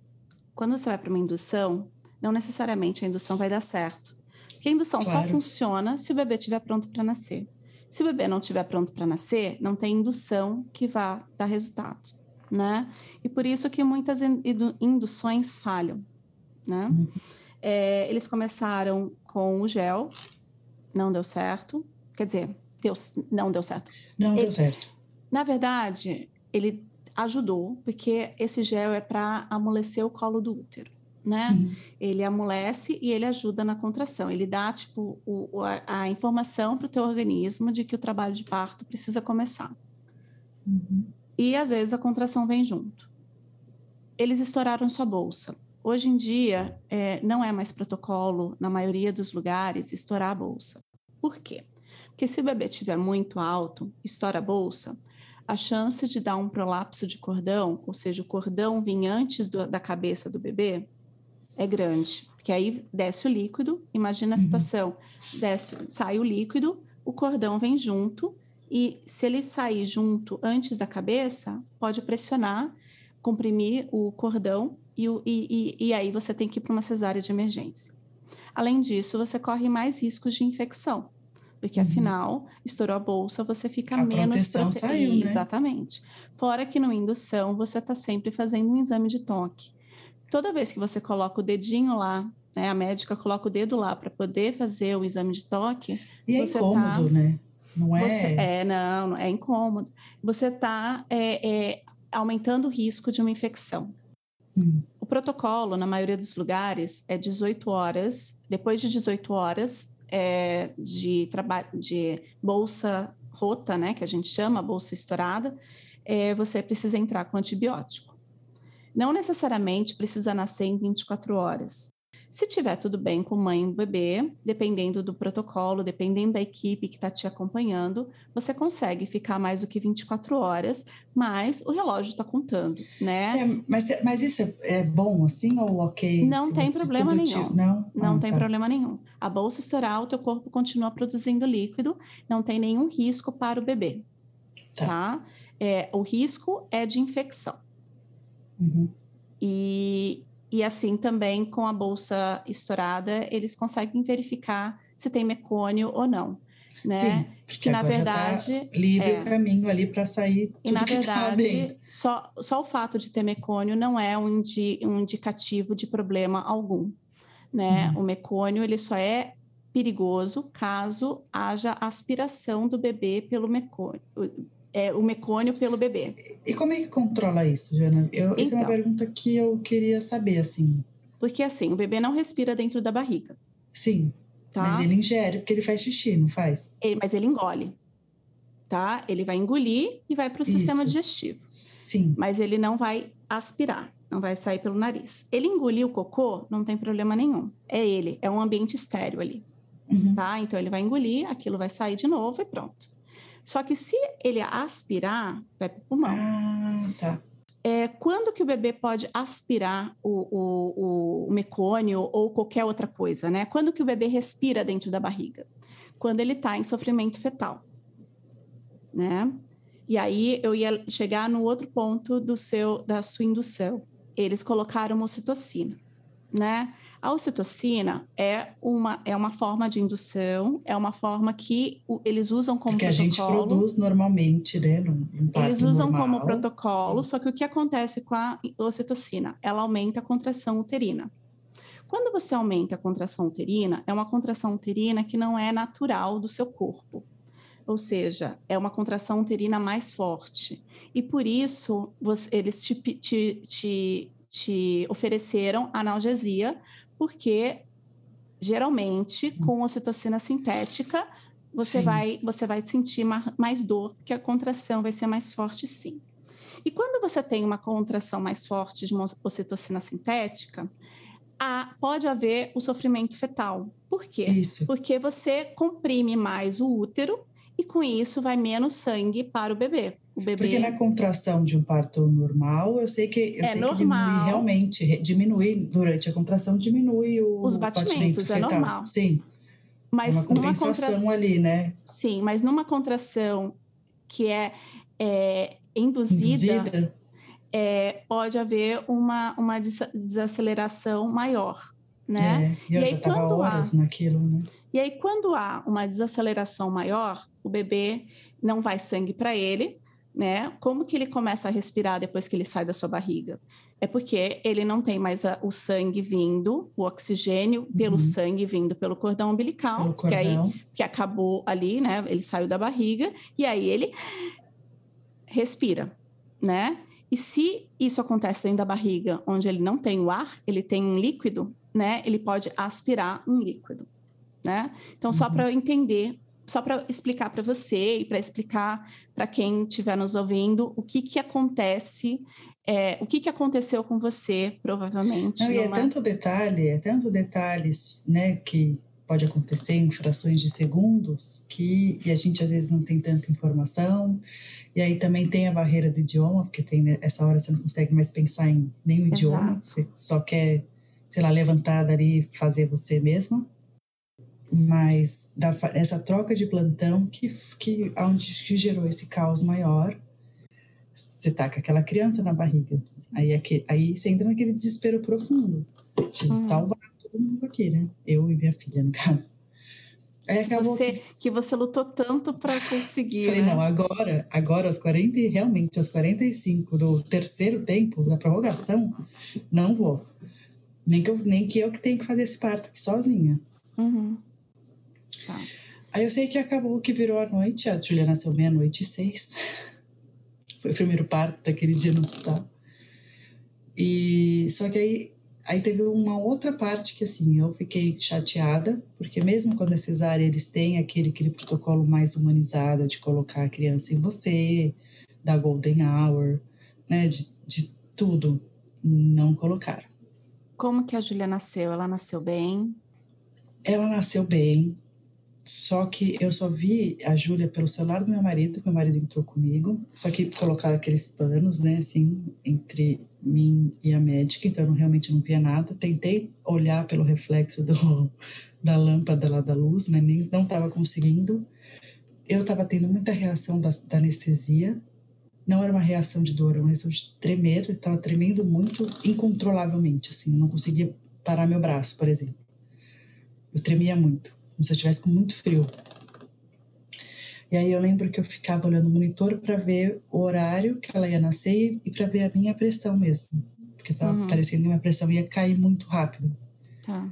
Quando você vai para uma indução, não necessariamente a indução vai dar certo. Porque a indução claro. só funciona se o bebê estiver pronto para nascer. Se o bebê não estiver pronto para nascer, não tem indução que vá dar resultado, né? E por isso que muitas induções falham, né? Uhum. É, eles começaram com o gel, não deu certo. Quer dizer, deu, não deu certo.
Não ele, deu certo.
Na verdade, ele ajudou, porque esse gel é para amolecer o colo do útero, né? Uhum. Ele amolece e ele ajuda na contração. Ele dá, tipo, o, a, a, informação para o teu organismo de que o trabalho de parto precisa começar.
Uhum.
E, às vezes, a contração vem junto. Eles estouraram sua bolsa. Hoje em dia, é, não é mais protocolo, na maioria dos lugares, estourar a bolsa. Por quê? Porque se o bebê estiver muito alto, estoura a bolsa, a chance de dar um prolapso de cordão, ou seja, o cordão vir antes do, da cabeça do bebê, é grande. Porque aí desce o líquido, imagina a uhum. situação, desce, sai o líquido, o cordão vem junto, e se ele sair junto antes da cabeça, pode pressionar, comprimir o cordão e, e, e, e aí você tem que ir para uma cesárea de emergência. Além disso, você corre mais riscos de infecção, porque uhum. afinal, estourou a bolsa, você fica
a
menos
proteção prote... saiu, né?
Exatamente. Fora que no indução, você está sempre fazendo um exame de toque. Toda vez que você coloca o dedinho lá, né, a médica coloca o dedo lá para poder fazer o exame de toque.
E é
você
incômodo,
tá...
né? Não é?
Você, é, não, é incômodo. Você está é, é, aumentando o risco de uma infecção.
Hum.
O protocolo, na maioria dos lugares, é 18 horas. Depois de 18 horas é, de trabalho de bolsa rota, né, que a gente chama bolsa estourada, é, você precisa entrar com antibiótico. Não necessariamente precisa nascer em 24 horas. Se tiver tudo bem com mãe e bebê, dependendo do protocolo, dependendo da equipe que está te acompanhando, você consegue ficar mais do que 24 horas, mas o relógio está contando, né?
É, mas, mas isso é, é, bom assim ou ok?
Não tem problema nenhum.
Te... Não,
não
ah,
tem
tá.
problema nenhum. A bolsa estourar, o teu corpo continua produzindo líquido, não tem nenhum risco para o bebê, tá? tá? É, o risco é de infecção.
Uhum.
E, e assim também com a bolsa estourada, eles conseguem verificar se tem mecônio ou não. Né?
Sim, porque que na tá verdade tá livre é, o caminho ali para sair tudo
e na
que tá
verdade
tá
só, só o fato de ter mecônio não é um, indi, um indicativo de problema algum né uhum. o mecônio ele só é perigoso caso haja aspiração do bebê pelo mecônio é, o mecônio pelo bebê.
E como é que controla isso, Jana? Eu, então, essa é uma então. pergunta que eu queria saber, assim.
Porque, assim, o bebê não respira dentro da barriga.
Sim, tá? mas ele ingere, porque ele faz xixi, não faz?
Ele, mas ele engole, tá? Ele vai engolir e vai para o sistema digestivo.
Sim.
Mas ele não vai aspirar, não vai sair pelo nariz. Ele engolir o cocô, não tem problema nenhum. É ele, é um ambiente estéreo ali.
Uhum.
Tá? Então ele vai engolir, aquilo vai sair de novo e pronto. Só que se ele aspirar, vai para o pulmão.
Ah, tá.
É, quando que o bebê pode aspirar o, o, o, mecônio ou qualquer outra coisa, né? Quando que o bebê respira dentro da barriga? Quando ele está em sofrimento fetal, né? E aí eu ia chegar no outro ponto do seu da sua indução. Eles colocaram ocitocina, né? A ocitocina é uma, é uma forma de indução, é uma forma que eles usam como
Porque
protocolo.
Que a gente produz normalmente, né? Num, num
eles usam
normal.
como protocolo, só que o que acontece com a ocitocina? Ela aumenta a contração uterina. Quando você aumenta a contração uterina, é uma contração uterina que não é natural do seu corpo. Ou seja, é uma contração uterina mais forte. E por isso, você, eles te, te, te, te ofereceram analgesia porque geralmente com ocitocina sintética você sim. vai você vai sentir mais dor, porque a contração vai ser mais forte, sim. E quando você tem uma contração mais forte de uma ocitocina sintética, há, pode haver o sofrimento fetal. Por quê?
Isso.
Porque você comprime mais o útero e com isso vai menos sangue para o bebê. O bebê...
Porque na contração de um parto normal, eu sei que eu
é
sei
normal.
que diminui realmente, diminui durante a contração, diminui o
Os batimentos,
batimento
é normal.
Sim.
Mas
é uma compensação
numa contração
ali, né?
Sim, mas numa contração que é, é induzida,
induzida.
É, pode haver uma, uma desaceleração maior, né?
É, e eu
e
já estava horas há, naquilo, né?
E aí, quando há uma desaceleração maior, o bebê não vai sangue para ele, né? Como que ele começa a respirar depois que ele sai da sua barriga? É porque ele não tem mais a, o sangue vindo, o oxigênio uhum. pelo sangue vindo pelo cordão umbilical,
pelo
cordão. que aí que acabou ali, né? Ele saiu da barriga e aí ele respira, né? E se isso acontece dentro da barriga, onde ele não tem o ar, ele tem um líquido, né? Ele pode aspirar um líquido, né? Então, só uhum. para entender só para explicar para você e para explicar para quem estiver nos ouvindo o que, que acontece, é, o que, que aconteceu com você, provavelmente.
Não,
numa...
e é tanto detalhe, é tanto detalhes, né, que pode acontecer em frações de segundos que e a gente às vezes não tem tanta informação e aí também tem a barreira do idioma porque tem essa hora você não consegue mais pensar em nenhum
Exato.
idioma você só quer sei lá, levantar dali fazer você mesma. Mas da, essa troca de plantão que, que, onde, que gerou esse caos maior, você tá com aquela criança na barriga. Aí, aqui, aí você entra naquele desespero profundo. Preciso uhum. salvar todo mundo aqui, né? Eu e minha filha, no caso.
Aí acabou você, que... que você lutou tanto para conseguir.
Falei,
né?
não, agora, agora aos 40, realmente, aos 45 do terceiro tempo da prorrogação, não vou. Nem que eu, nem que, eu que tenho que fazer esse parto aqui sozinha.
Uhum. Tá.
Aí eu sei que acabou que virou a noite, a Julia nasceu meia-noite e seis. Foi o primeiro parto daquele dia no hospital. E só que aí Aí teve uma outra parte que, assim, eu fiquei chateada, porque mesmo quando é cesárea, eles têm aquele, aquele protocolo mais humanizado de colocar a criança em você, da golden hour, né, de, de tudo. Não colocaram.
Como que a Júlia nasceu? Ela nasceu bem?
Ela nasceu bem, só que eu só vi a Júlia pelo celular do meu marido, meu marido entrou comigo. Só que colocaram aqueles panos, né, assim, entre mim e a médica, então eu realmente não via nada. Tentei olhar pelo reflexo do, da lâmpada lá da luz, mas nem, não estava conseguindo. Eu estava tendo muita reação da, da, anestesia. Não era uma reação de dor, era uma reação de tremer. Eu estava tremendo muito incontrolavelmente, assim. Eu não conseguia parar meu braço, por exemplo. Eu tremia muito como se eu estivesse com muito frio. E aí eu lembro que eu ficava olhando o monitor para ver o horário que ela ia nascer e para ver a minha pressão mesmo. Porque estava uhum. parecendo que minha pressão ia cair muito rápido.
Tá.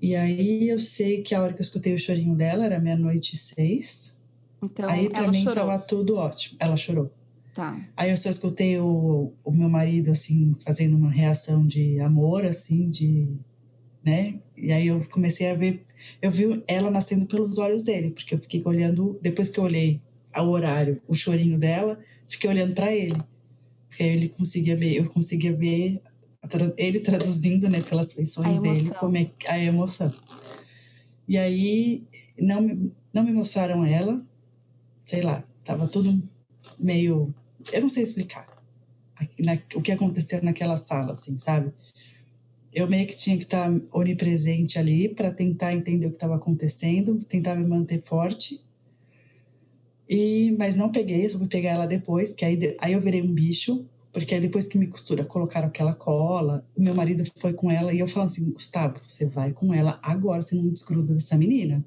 E aí eu sei que a hora que eu escutei o chorinho dela era meia-noite e seis.
Então,
aí
para
mim
chorou.
tava tudo ótimo. Ela chorou.
Tá.
Aí eu só escutei o, o meu marido, assim, fazendo uma reação de amor, assim, de. né? E aí eu comecei a ver eu vi ela nascendo pelos olhos dele, porque eu fiquei olhando, depois que eu olhei ao horário, o chorinho dela, fiquei olhando para ele. Porque ele conseguia ver, eu conseguia ver ele traduzindo, né, pelas feições dele, como é a emoção. E aí não me, não me mostraram ela, sei lá, tava tudo meio, eu não sei explicar o que aconteceu naquela sala, assim, sabe? Eu meio que tinha que estar onipresente ali para tentar entender o que estava acontecendo, tentar me manter forte. E mas não peguei, só fui pegar ela depois, que aí, aí eu virei um bicho, porque aí depois que me costura, colocaram aquela cola, meu marido foi com ela e eu falo assim, Gustavo, você vai com ela agora, você não desgruda dessa menina.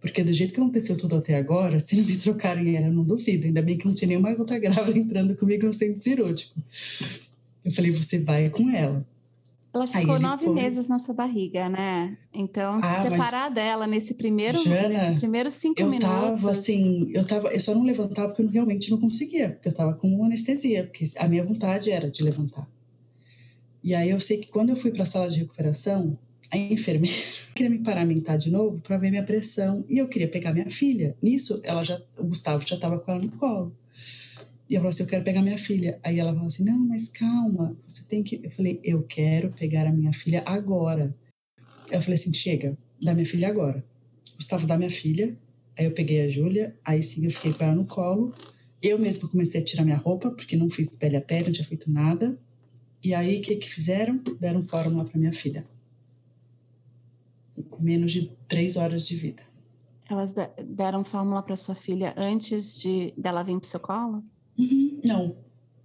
Porque do jeito que aconteceu tudo até agora, se não me trocarem ela, eu não duvido. Ainda bem que não tinha nenhuma outra grávida entrando comigo no centro cirúrgico. Eu falei, você vai com ela.
Ela ficou nove foi... meses na sua barriga, né? Então, se ah, separar dela nesse primeiro, Jana, nesse primeiro cinco
eu
minutos.
Eu tava assim, eu tava, eu só não levantava porque eu realmente não conseguia, porque eu tava com anestesia, porque a minha vontade era de levantar. E aí eu sei que quando eu fui para a sala de recuperação, a enfermeira queria me paramentar de novo para ver minha pressão e eu queria pegar minha filha. Nisso, ela já, o Gustavo já estava com ela no colo. E eu falei assim, eu quero pegar minha filha. Aí ela falou assim, não, mas calma, você tem que... Eu falei, eu quero pegar a minha filha agora. Eu falei assim, chega, dá minha filha agora. Gustavo dá minha filha. Aí eu peguei a Júlia, aí sim eu fiquei com ela no colo. Eu mesma comecei a tirar minha roupa, porque não fiz pele a pele, não tinha feito nada. E aí, o que que fizeram? Deram fórmula para minha filha. Com menos de três horas de vida.
Elas deram fórmula para sua filha antes de dela vir para seu colo?
Uhum, não,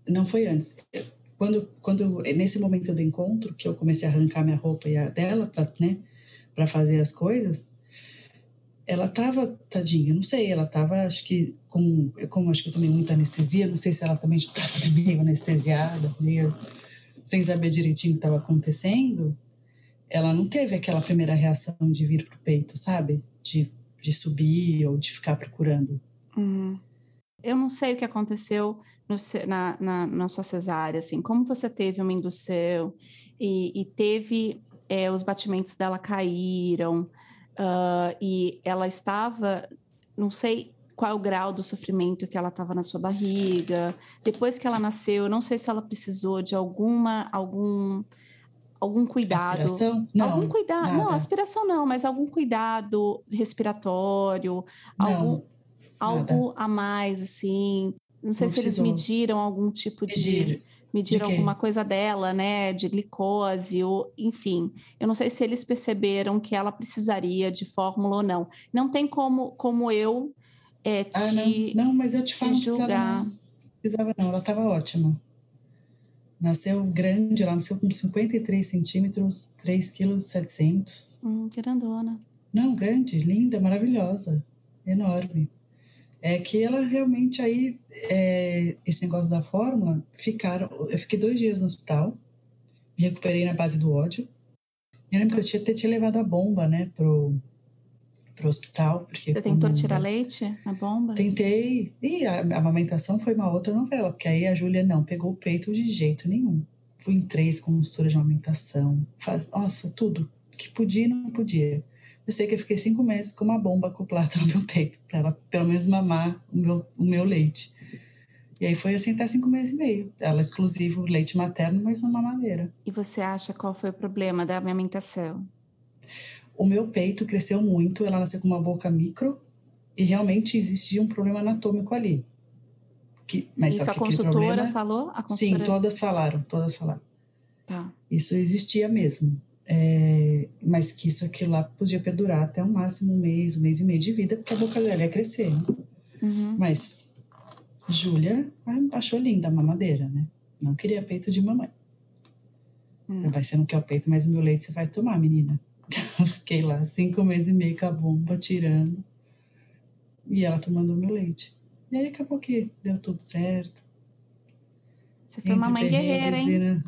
não foi antes. Quando, quando nesse momento do encontro que eu comecei a arrancar minha roupa e a dela para né, para fazer as coisas, ela tava tadinha, não sei, ela tava acho que com como acho que eu tomei muita anestesia, não sei se ela também já estava meio anestesiada, meio sem saber direitinho o que estava acontecendo. Ela não teve aquela primeira reação de vir pro peito, sabe? De, de subir ou de ficar procurando.
Uhum. Eu não sei o que aconteceu no, na, na, na, sua cesárea, assim, como você teve uma indução e, e teve é, os batimentos dela caíram uh, e ela estava, não sei qual o grau do sofrimento que ela estava na sua barriga. Depois que ela nasceu, eu não sei se ela precisou de alguma algum algum cuidado.
Aspiração? Não.
Algum cuidado. Nada. Não, aspiração não, mas algum cuidado respiratório,
não.
algum algo a mais, assim. Não sei não se precisou. eles mediram algum tipo de. mediram alguma coisa dela, né, de glicose, ou enfim. Eu não sei se eles perceberam que ela precisaria de fórmula ou não. Não tem como, como eu é, te ah,
não. não, mas eu te falo, julgar. Não precisava não, ela estava ótima. Nasceu grande, ela nasceu com 53 centímetros, 3 quilos 700.
Hum, grandona.
Não, grande, linda, maravilhosa, enorme. É que ela realmente aí, é, esse negócio da fórmula, ficaram. Eu fiquei dois dias no hospital, me recuperei na base do ódio. Eu lembro que eu tinha, até tinha levado a bomba, né, pro, pro hospital. Porque
Você tentou tirar leite na bomba?
Tentei. E a, a amamentação foi uma outra novela, porque aí a Júlia não pegou o peito de jeito nenhum. Fui em três com mistura de amamentação. Faz, nossa, tudo. Que podia e não podia. Eu sei que eu fiquei cinco meses com uma bomba acoplada no meu peito, para ela pelo menos mamar o meu, o meu leite. E aí foi assim até cinco meses e meio. Ela exclusivo leite materno, mas na mamadeira.
E você acha qual foi o problema da amamentação?
O meu peito cresceu muito, ela nasceu com uma boca micro e realmente existia um problema anatômico ali.
Que, mas Isso a consultora problema, falou? A
consultora... Sim, todas falaram, todas falaram.
Tá.
Isso existia mesmo. É, mas que isso aquilo lá podia perdurar até o máximo um mês, um mês e meio de vida, porque a boca dela ia crescer. Né?
Uhum.
Mas Júlia achou linda a mamadeira, né? Não queria peito de mamãe. Hum. Vai ser não quer o peito, mas o meu leite você vai tomar, menina. Fiquei lá cinco meses e meio com a bomba tirando. E ela tomando o meu leite. E aí acabou que deu tudo certo.
Você foi uma mãe guerreira, hein? Né?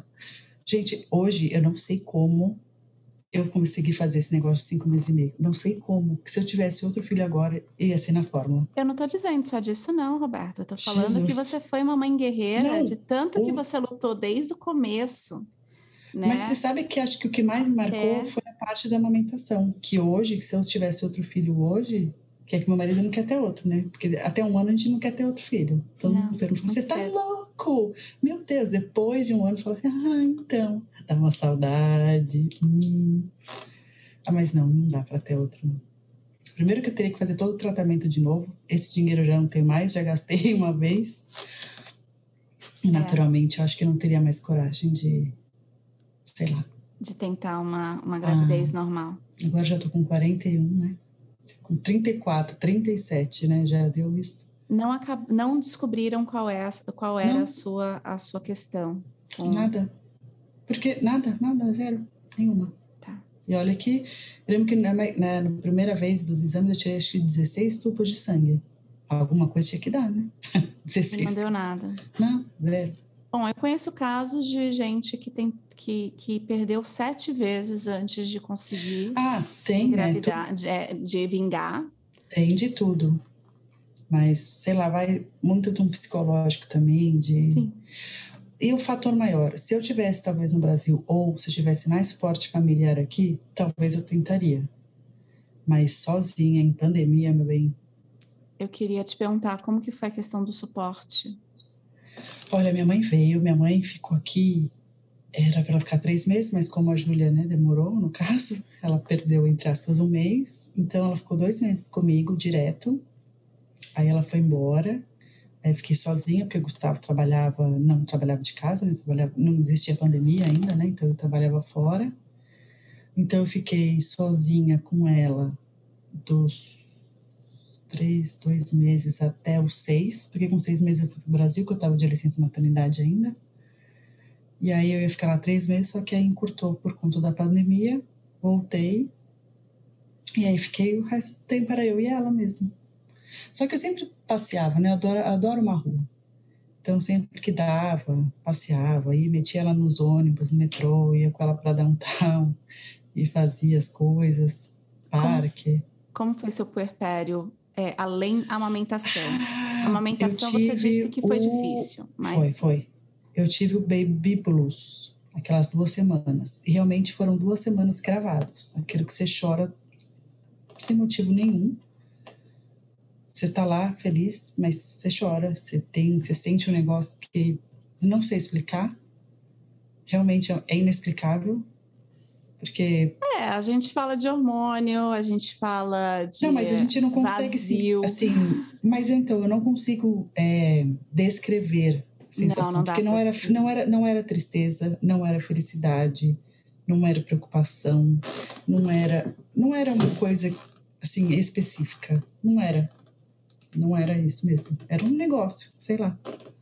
Gente, hoje eu não sei como eu consegui fazer esse negócio de cinco meses e meio. Não sei como. Que se eu tivesse outro filho agora, ia ser na fórmula.
Eu não tô dizendo só disso, não, Roberta. Eu tô falando Jesus. que você foi uma mãe guerreira, não, de tanto que você lutou desde o começo. Né?
Mas você sabe que acho que o que mais me marcou é. foi a parte da amamentação. Que hoje, que se eu tivesse outro filho hoje, que é que meu marido não quer ter outro, né? Porque até um ano a gente não quer ter outro filho. Todo mundo pergunta, você tá louco? Meu Deus, depois de um ano, fala assim, ah, então, dá uma saudade. Hum. Ah, mas não, não dá para ter outro. Não. Primeiro que eu teria que fazer todo o tratamento de novo. Esse dinheiro eu já não tenho mais, já gastei uma vez. E, naturalmente, é. eu acho que eu não teria mais coragem de, sei lá.
De tentar uma, uma gravidez ah, normal.
Agora já tô com 41, né? Com 34, 37, né? Já deu isso.
Não, acab... não descobriram qual, é a, qual era a sua, a sua questão.
Com... Nada. Porque nada, nada, zero. Nenhuma.
Tá.
E olha que, eu lembro que na, na, na, primeira vez dos exames eu tirei acho que 16 tubos de sangue. Alguma coisa tinha que dar, né?
16. Não deu nada.
Não, zero.
Bom, eu conheço casos de gente que tem que, que perdeu sete vezes antes de conseguir
ah, tem,
né? engravidar, né? de, é, de vingar.
Tem de tudo. Mas, sei lá, vai muito de um psicológico também, de.
Sim.
E o fator maior, se eu tivesse talvez no Brasil ou se eu tivesse mais suporte familiar aqui, talvez eu tentaria. Mas sozinha, em pandemia, meu bem.
Eu queria te perguntar como que foi a questão do suporte.
Olha, minha mãe veio, minha mãe ficou aqui era para ela ficar três meses, mas como a Júlia né, demorou, no caso, ela perdeu, entre aspas, um mês. Então, ela ficou dois meses comigo, direto. Aí ela foi embora. Aí fiquei sozinha, porque o Gustavo trabalhava, não trabalhava de casa, né, trabalhava, não existia pandemia ainda, né? Então, eu trabalhava fora. Então, eu fiquei sozinha com ela dos três, dois meses até os seis, porque com seis meses eu fui para o Brasil, que eu estava de licença maternidade ainda. E aí eu ia ficar lá três meses, só que aí encurtou por conta da pandemia. Voltei. E aí fiquei o resto do tempo era eu e ela mesmo. Só que eu sempre passeava, né? Eu adoro, eu adoro uma rua. Então, sempre que dava, passeava, e metia ela nos ônibus, no metrô, ia com ela para downtown e fazia as coisas, parque.
Como, como foi seu puerpério, é, além da amamentação? A amamentação você disse que foi o... difícil, mas...
Foi, foi eu tive o baby blues, aquelas duas semanas. E realmente foram duas semanas cravados. Aquilo que você chora sem motivo nenhum. Você tá lá feliz, mas você chora, você tem, você sente um negócio que não sei explicar. Realmente é inexplicável. Porque.
É, a gente fala de hormônio, a gente fala de.
Não, mas a gente não consegue.
Vazio.
Assim, mas então, eu não consigo é, descrever sensação,
não, não
porque não era, não, era, não era tristeza, não era felicidade, não era preocupação, não era, não era uma coisa assim específica, não era. Não era isso mesmo. Era um negócio, sei lá.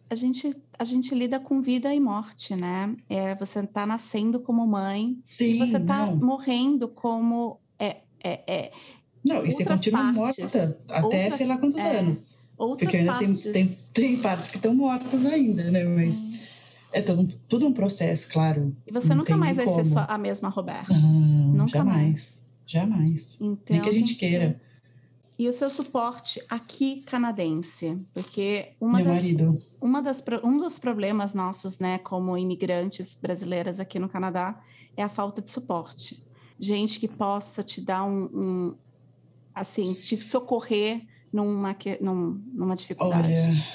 A gente, a gente lida com vida e morte, né? É, você está nascendo como mãe
Sim,
e você está morrendo como é, é, é,
Não, e você continua
partes,
morta até
outras-
sei lá quantos
é,
anos.
outras
Porque ainda tem,
partes.
tem, tem partes que estão mortas ainda, né? Mas é todo, um- tudo um processo, claro.
E você nunca
tem
mais vai
nem
ser
como.
só a mesma Roberta.
Não,
Nunca
jamais. Jamais.
Então,
Nem que a gente
tem
queira.
E o seu suporte aqui canadense, porque uma
Meu
das,
marido.
uma das, um dos problemas nossos, né, como imigrantes brasileiras aqui no Canadá, é a falta de suporte. Gente que possa te dar um, um assim, te socorrer numa, numa dificuldade.
Olha,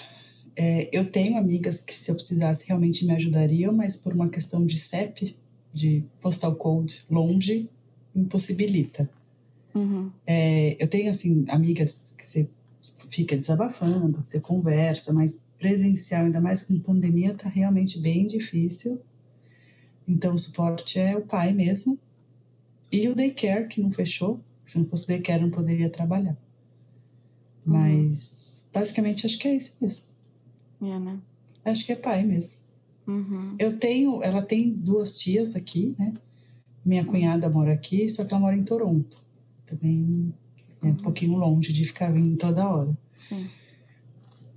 é, eu tenho amigas que, se eu precisasse, realmente me ajudariam, mas por uma questão de CEP, de postal code longe, impossibilita.
Uhum.
É, eu tenho, assim, amigas que você fica desabafando, você conversa, mas presencial, ainda mais com pandemia, tá realmente bem difícil. Então, o suporte é o pai mesmo. E o daycare, que não fechou. Se não fosse o daycare, eu não poderia trabalhar. Mas, basicamente, acho que é isso mesmo.
É, né?
Acho que é pai mesmo.
Uhum.
Eu tenho, ela tem duas tias aqui, né? Minha cunhada mora aqui, só que ela mora em Toronto. Também é um pouquinho longe de ficar vindo toda hora.
Sim.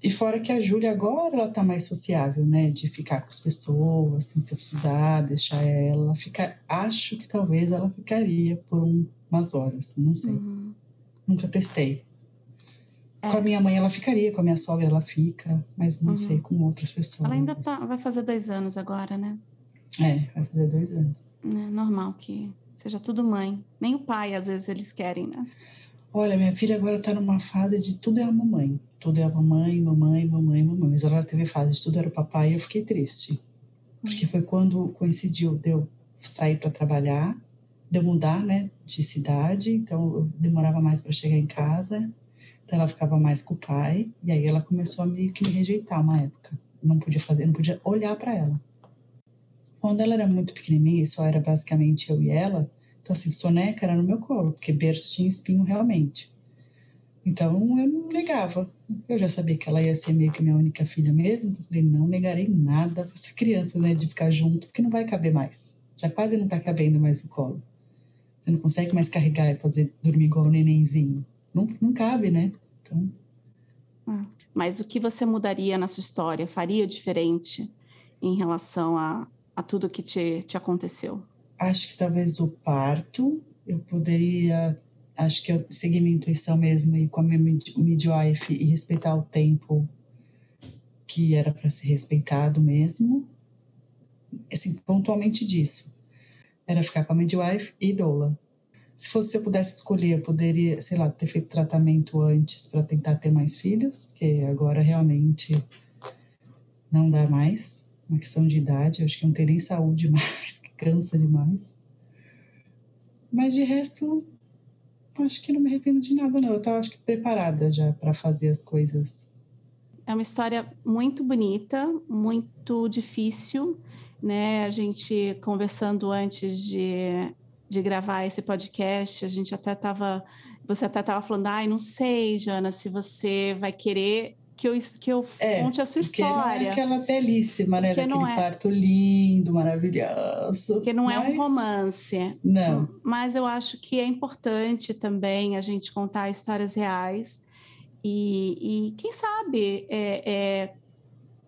E fora que a Júlia agora ela tá mais sociável, né? De ficar com as pessoas, assim, se eu precisar, deixar ela ficar. Acho que talvez ela ficaria por um- umas horas, não sei.
Uhum.
Nunca testei.
É.
Com a minha mãe ela ficaria, com a minha sogra ela fica, mas não
Uhum.
sei com outras pessoas.
Ela ainda tá, vai fazer dois anos agora, né?
É, vai fazer dois anos.
É normal que seja tudo mãe. Nem o pai, às vezes, eles querem, né?
Olha, minha filha agora tá numa fase de tudo é a mamãe. Tudo é a mamãe, mamãe, mamãe, mamãe. Mas ela teve fase de tudo era o papai e eu fiquei triste. Porque foi quando coincidiu de eu sair para trabalhar, de eu mudar, né, de cidade. Então eu demorava mais para chegar em casa. Então ela ficava mais com o pai. E aí ela começou a meio que me rejeitar uma época. Não podia fazer, não podia olhar para ela. Quando ela era muito pequenininha só era basicamente eu e ela, então assim, soneca era no meu colo, porque berço tinha espinho realmente. Então eu não negava. Eu já sabia que ela ia ser meio que minha única filha mesmo, então eu falei, não negarei nada pra essa criança, né, de ficar junto, porque não vai caber mais. Já quase não tá cabendo mais no colo. Você não consegue mais carregar e fazer dormir igual o nenenzinho. Não, não cabe, né? Então,
Mas o que você mudaria na sua história? Faria diferente em relação a, a tudo que te, te aconteceu?
acho que talvez o parto eu poderia acho que eu seguir minha intuição mesmo e com a minha mid- midwife e respeitar o tempo que era para ser respeitado mesmo. Assim pontualmente disso. Era ficar com a midwife e doula. Se fosse se eu pudesse escolher eu poderia sei lá ter feito tratamento antes para tentar ter mais filhos porque agora realmente não dá mais uma questão de idade acho que não tem nem saúde mais que cansa demais. Mas de resto acho que não me arrependo de nada não. Eu estava acho que preparada já para fazer as coisas.
É uma história muito bonita, muito difícil, né? A gente conversando antes de, de gravar esse podcast, a gente até estava, você até estava falando, ai, não sei, Jana, se você vai querer que eu, que eu
É,
conte a sua
porque não é
história.
aquela belíssima né
Porque
daquele
é.
parto lindo maravilhoso
Porque não é um
mas-
romance.
não
Mas eu acho que é importante também a gente contar histórias reais e, e quem sabe, é, é,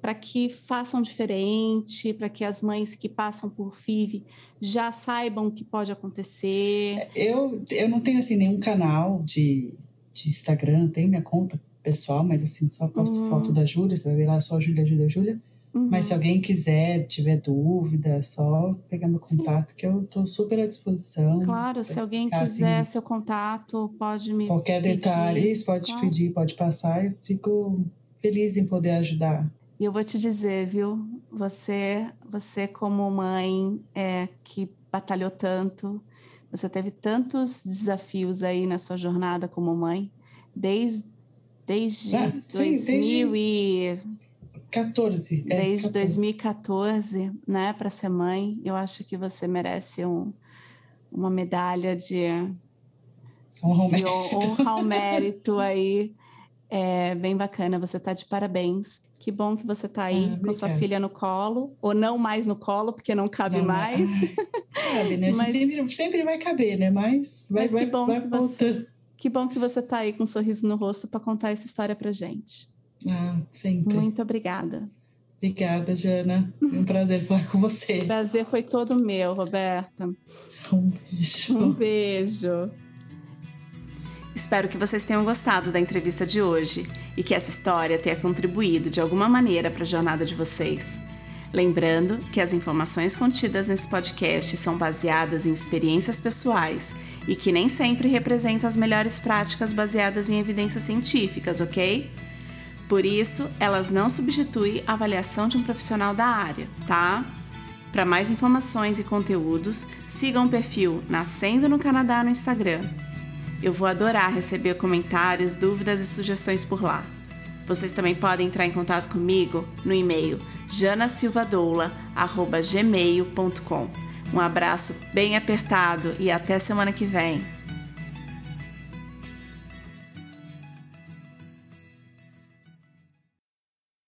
para que façam diferente, para que as mães que passam por FIV já saibam o que pode acontecer.
Eu, eu não tenho assim nenhum canal de, de Instagram, tenho minha conta pessoal, mas assim, só posto
Uhum.
foto da Júlia, você vai ver lá só Júlia, Júlia, Júlia.
Uhum.
Mas se alguém quiser, tiver dúvida, é só pegar meu contato, que eu tô super à disposição.
Claro, se alguém
explicar,
quiser
assim,
seu contato, pode me.
qualquer
pedir.
detalhe, isso pode
Claro.
pedir, pode passar, eu fico feliz em poder ajudar.
E eu vou te dizer, viu? Você, você como mãe é, que batalhou tanto, você teve tantos desafios aí na sua jornada como mãe, desde, desde
Ah, sim,
2000 e...
14.
É, Desde 14. 2014, né, para ser mãe. Eu acho que você merece um, uma medalha de
honra ao mérito,
honra ao mérito aí. É bem bacana, você tá de parabéns. Que bom que você tá aí ah, com sua filha no colo, ou não mais no colo, porque não cabe não, mais.
cabe, né? Mas, sempre, sempre vai caber, né? Mas vai, mas vai, bom vai
voltando. Você, que bom que você tá aí com um sorriso no rosto para contar essa história pra gente.
Ah, sempre.
Muito obrigada.
Obrigada, Jana. Um prazer falar com você.
O prazer foi todo meu, Roberta.
Um beijo.
Um beijo. Espero que vocês tenham gostado da entrevista de hoje e que essa história tenha contribuído de alguma maneira para a jornada de vocês. Lembrando que as informações contidas nesse podcast são baseadas em experiências pessoais e que nem sempre representam as melhores práticas baseadas em evidências científicas, ok? Por isso, elas não substituem a avaliação de um profissional da área, tá? Para mais informações e conteúdos, sigam o perfil Nascendo no Canadá no Instagram eu vou adorar receber comentários, dúvidas e sugestões por lá. Vocês também podem entrar em contato comigo no e-mail janasilvadoula.gmail.com. Um abraço bem apertado e até semana que vem.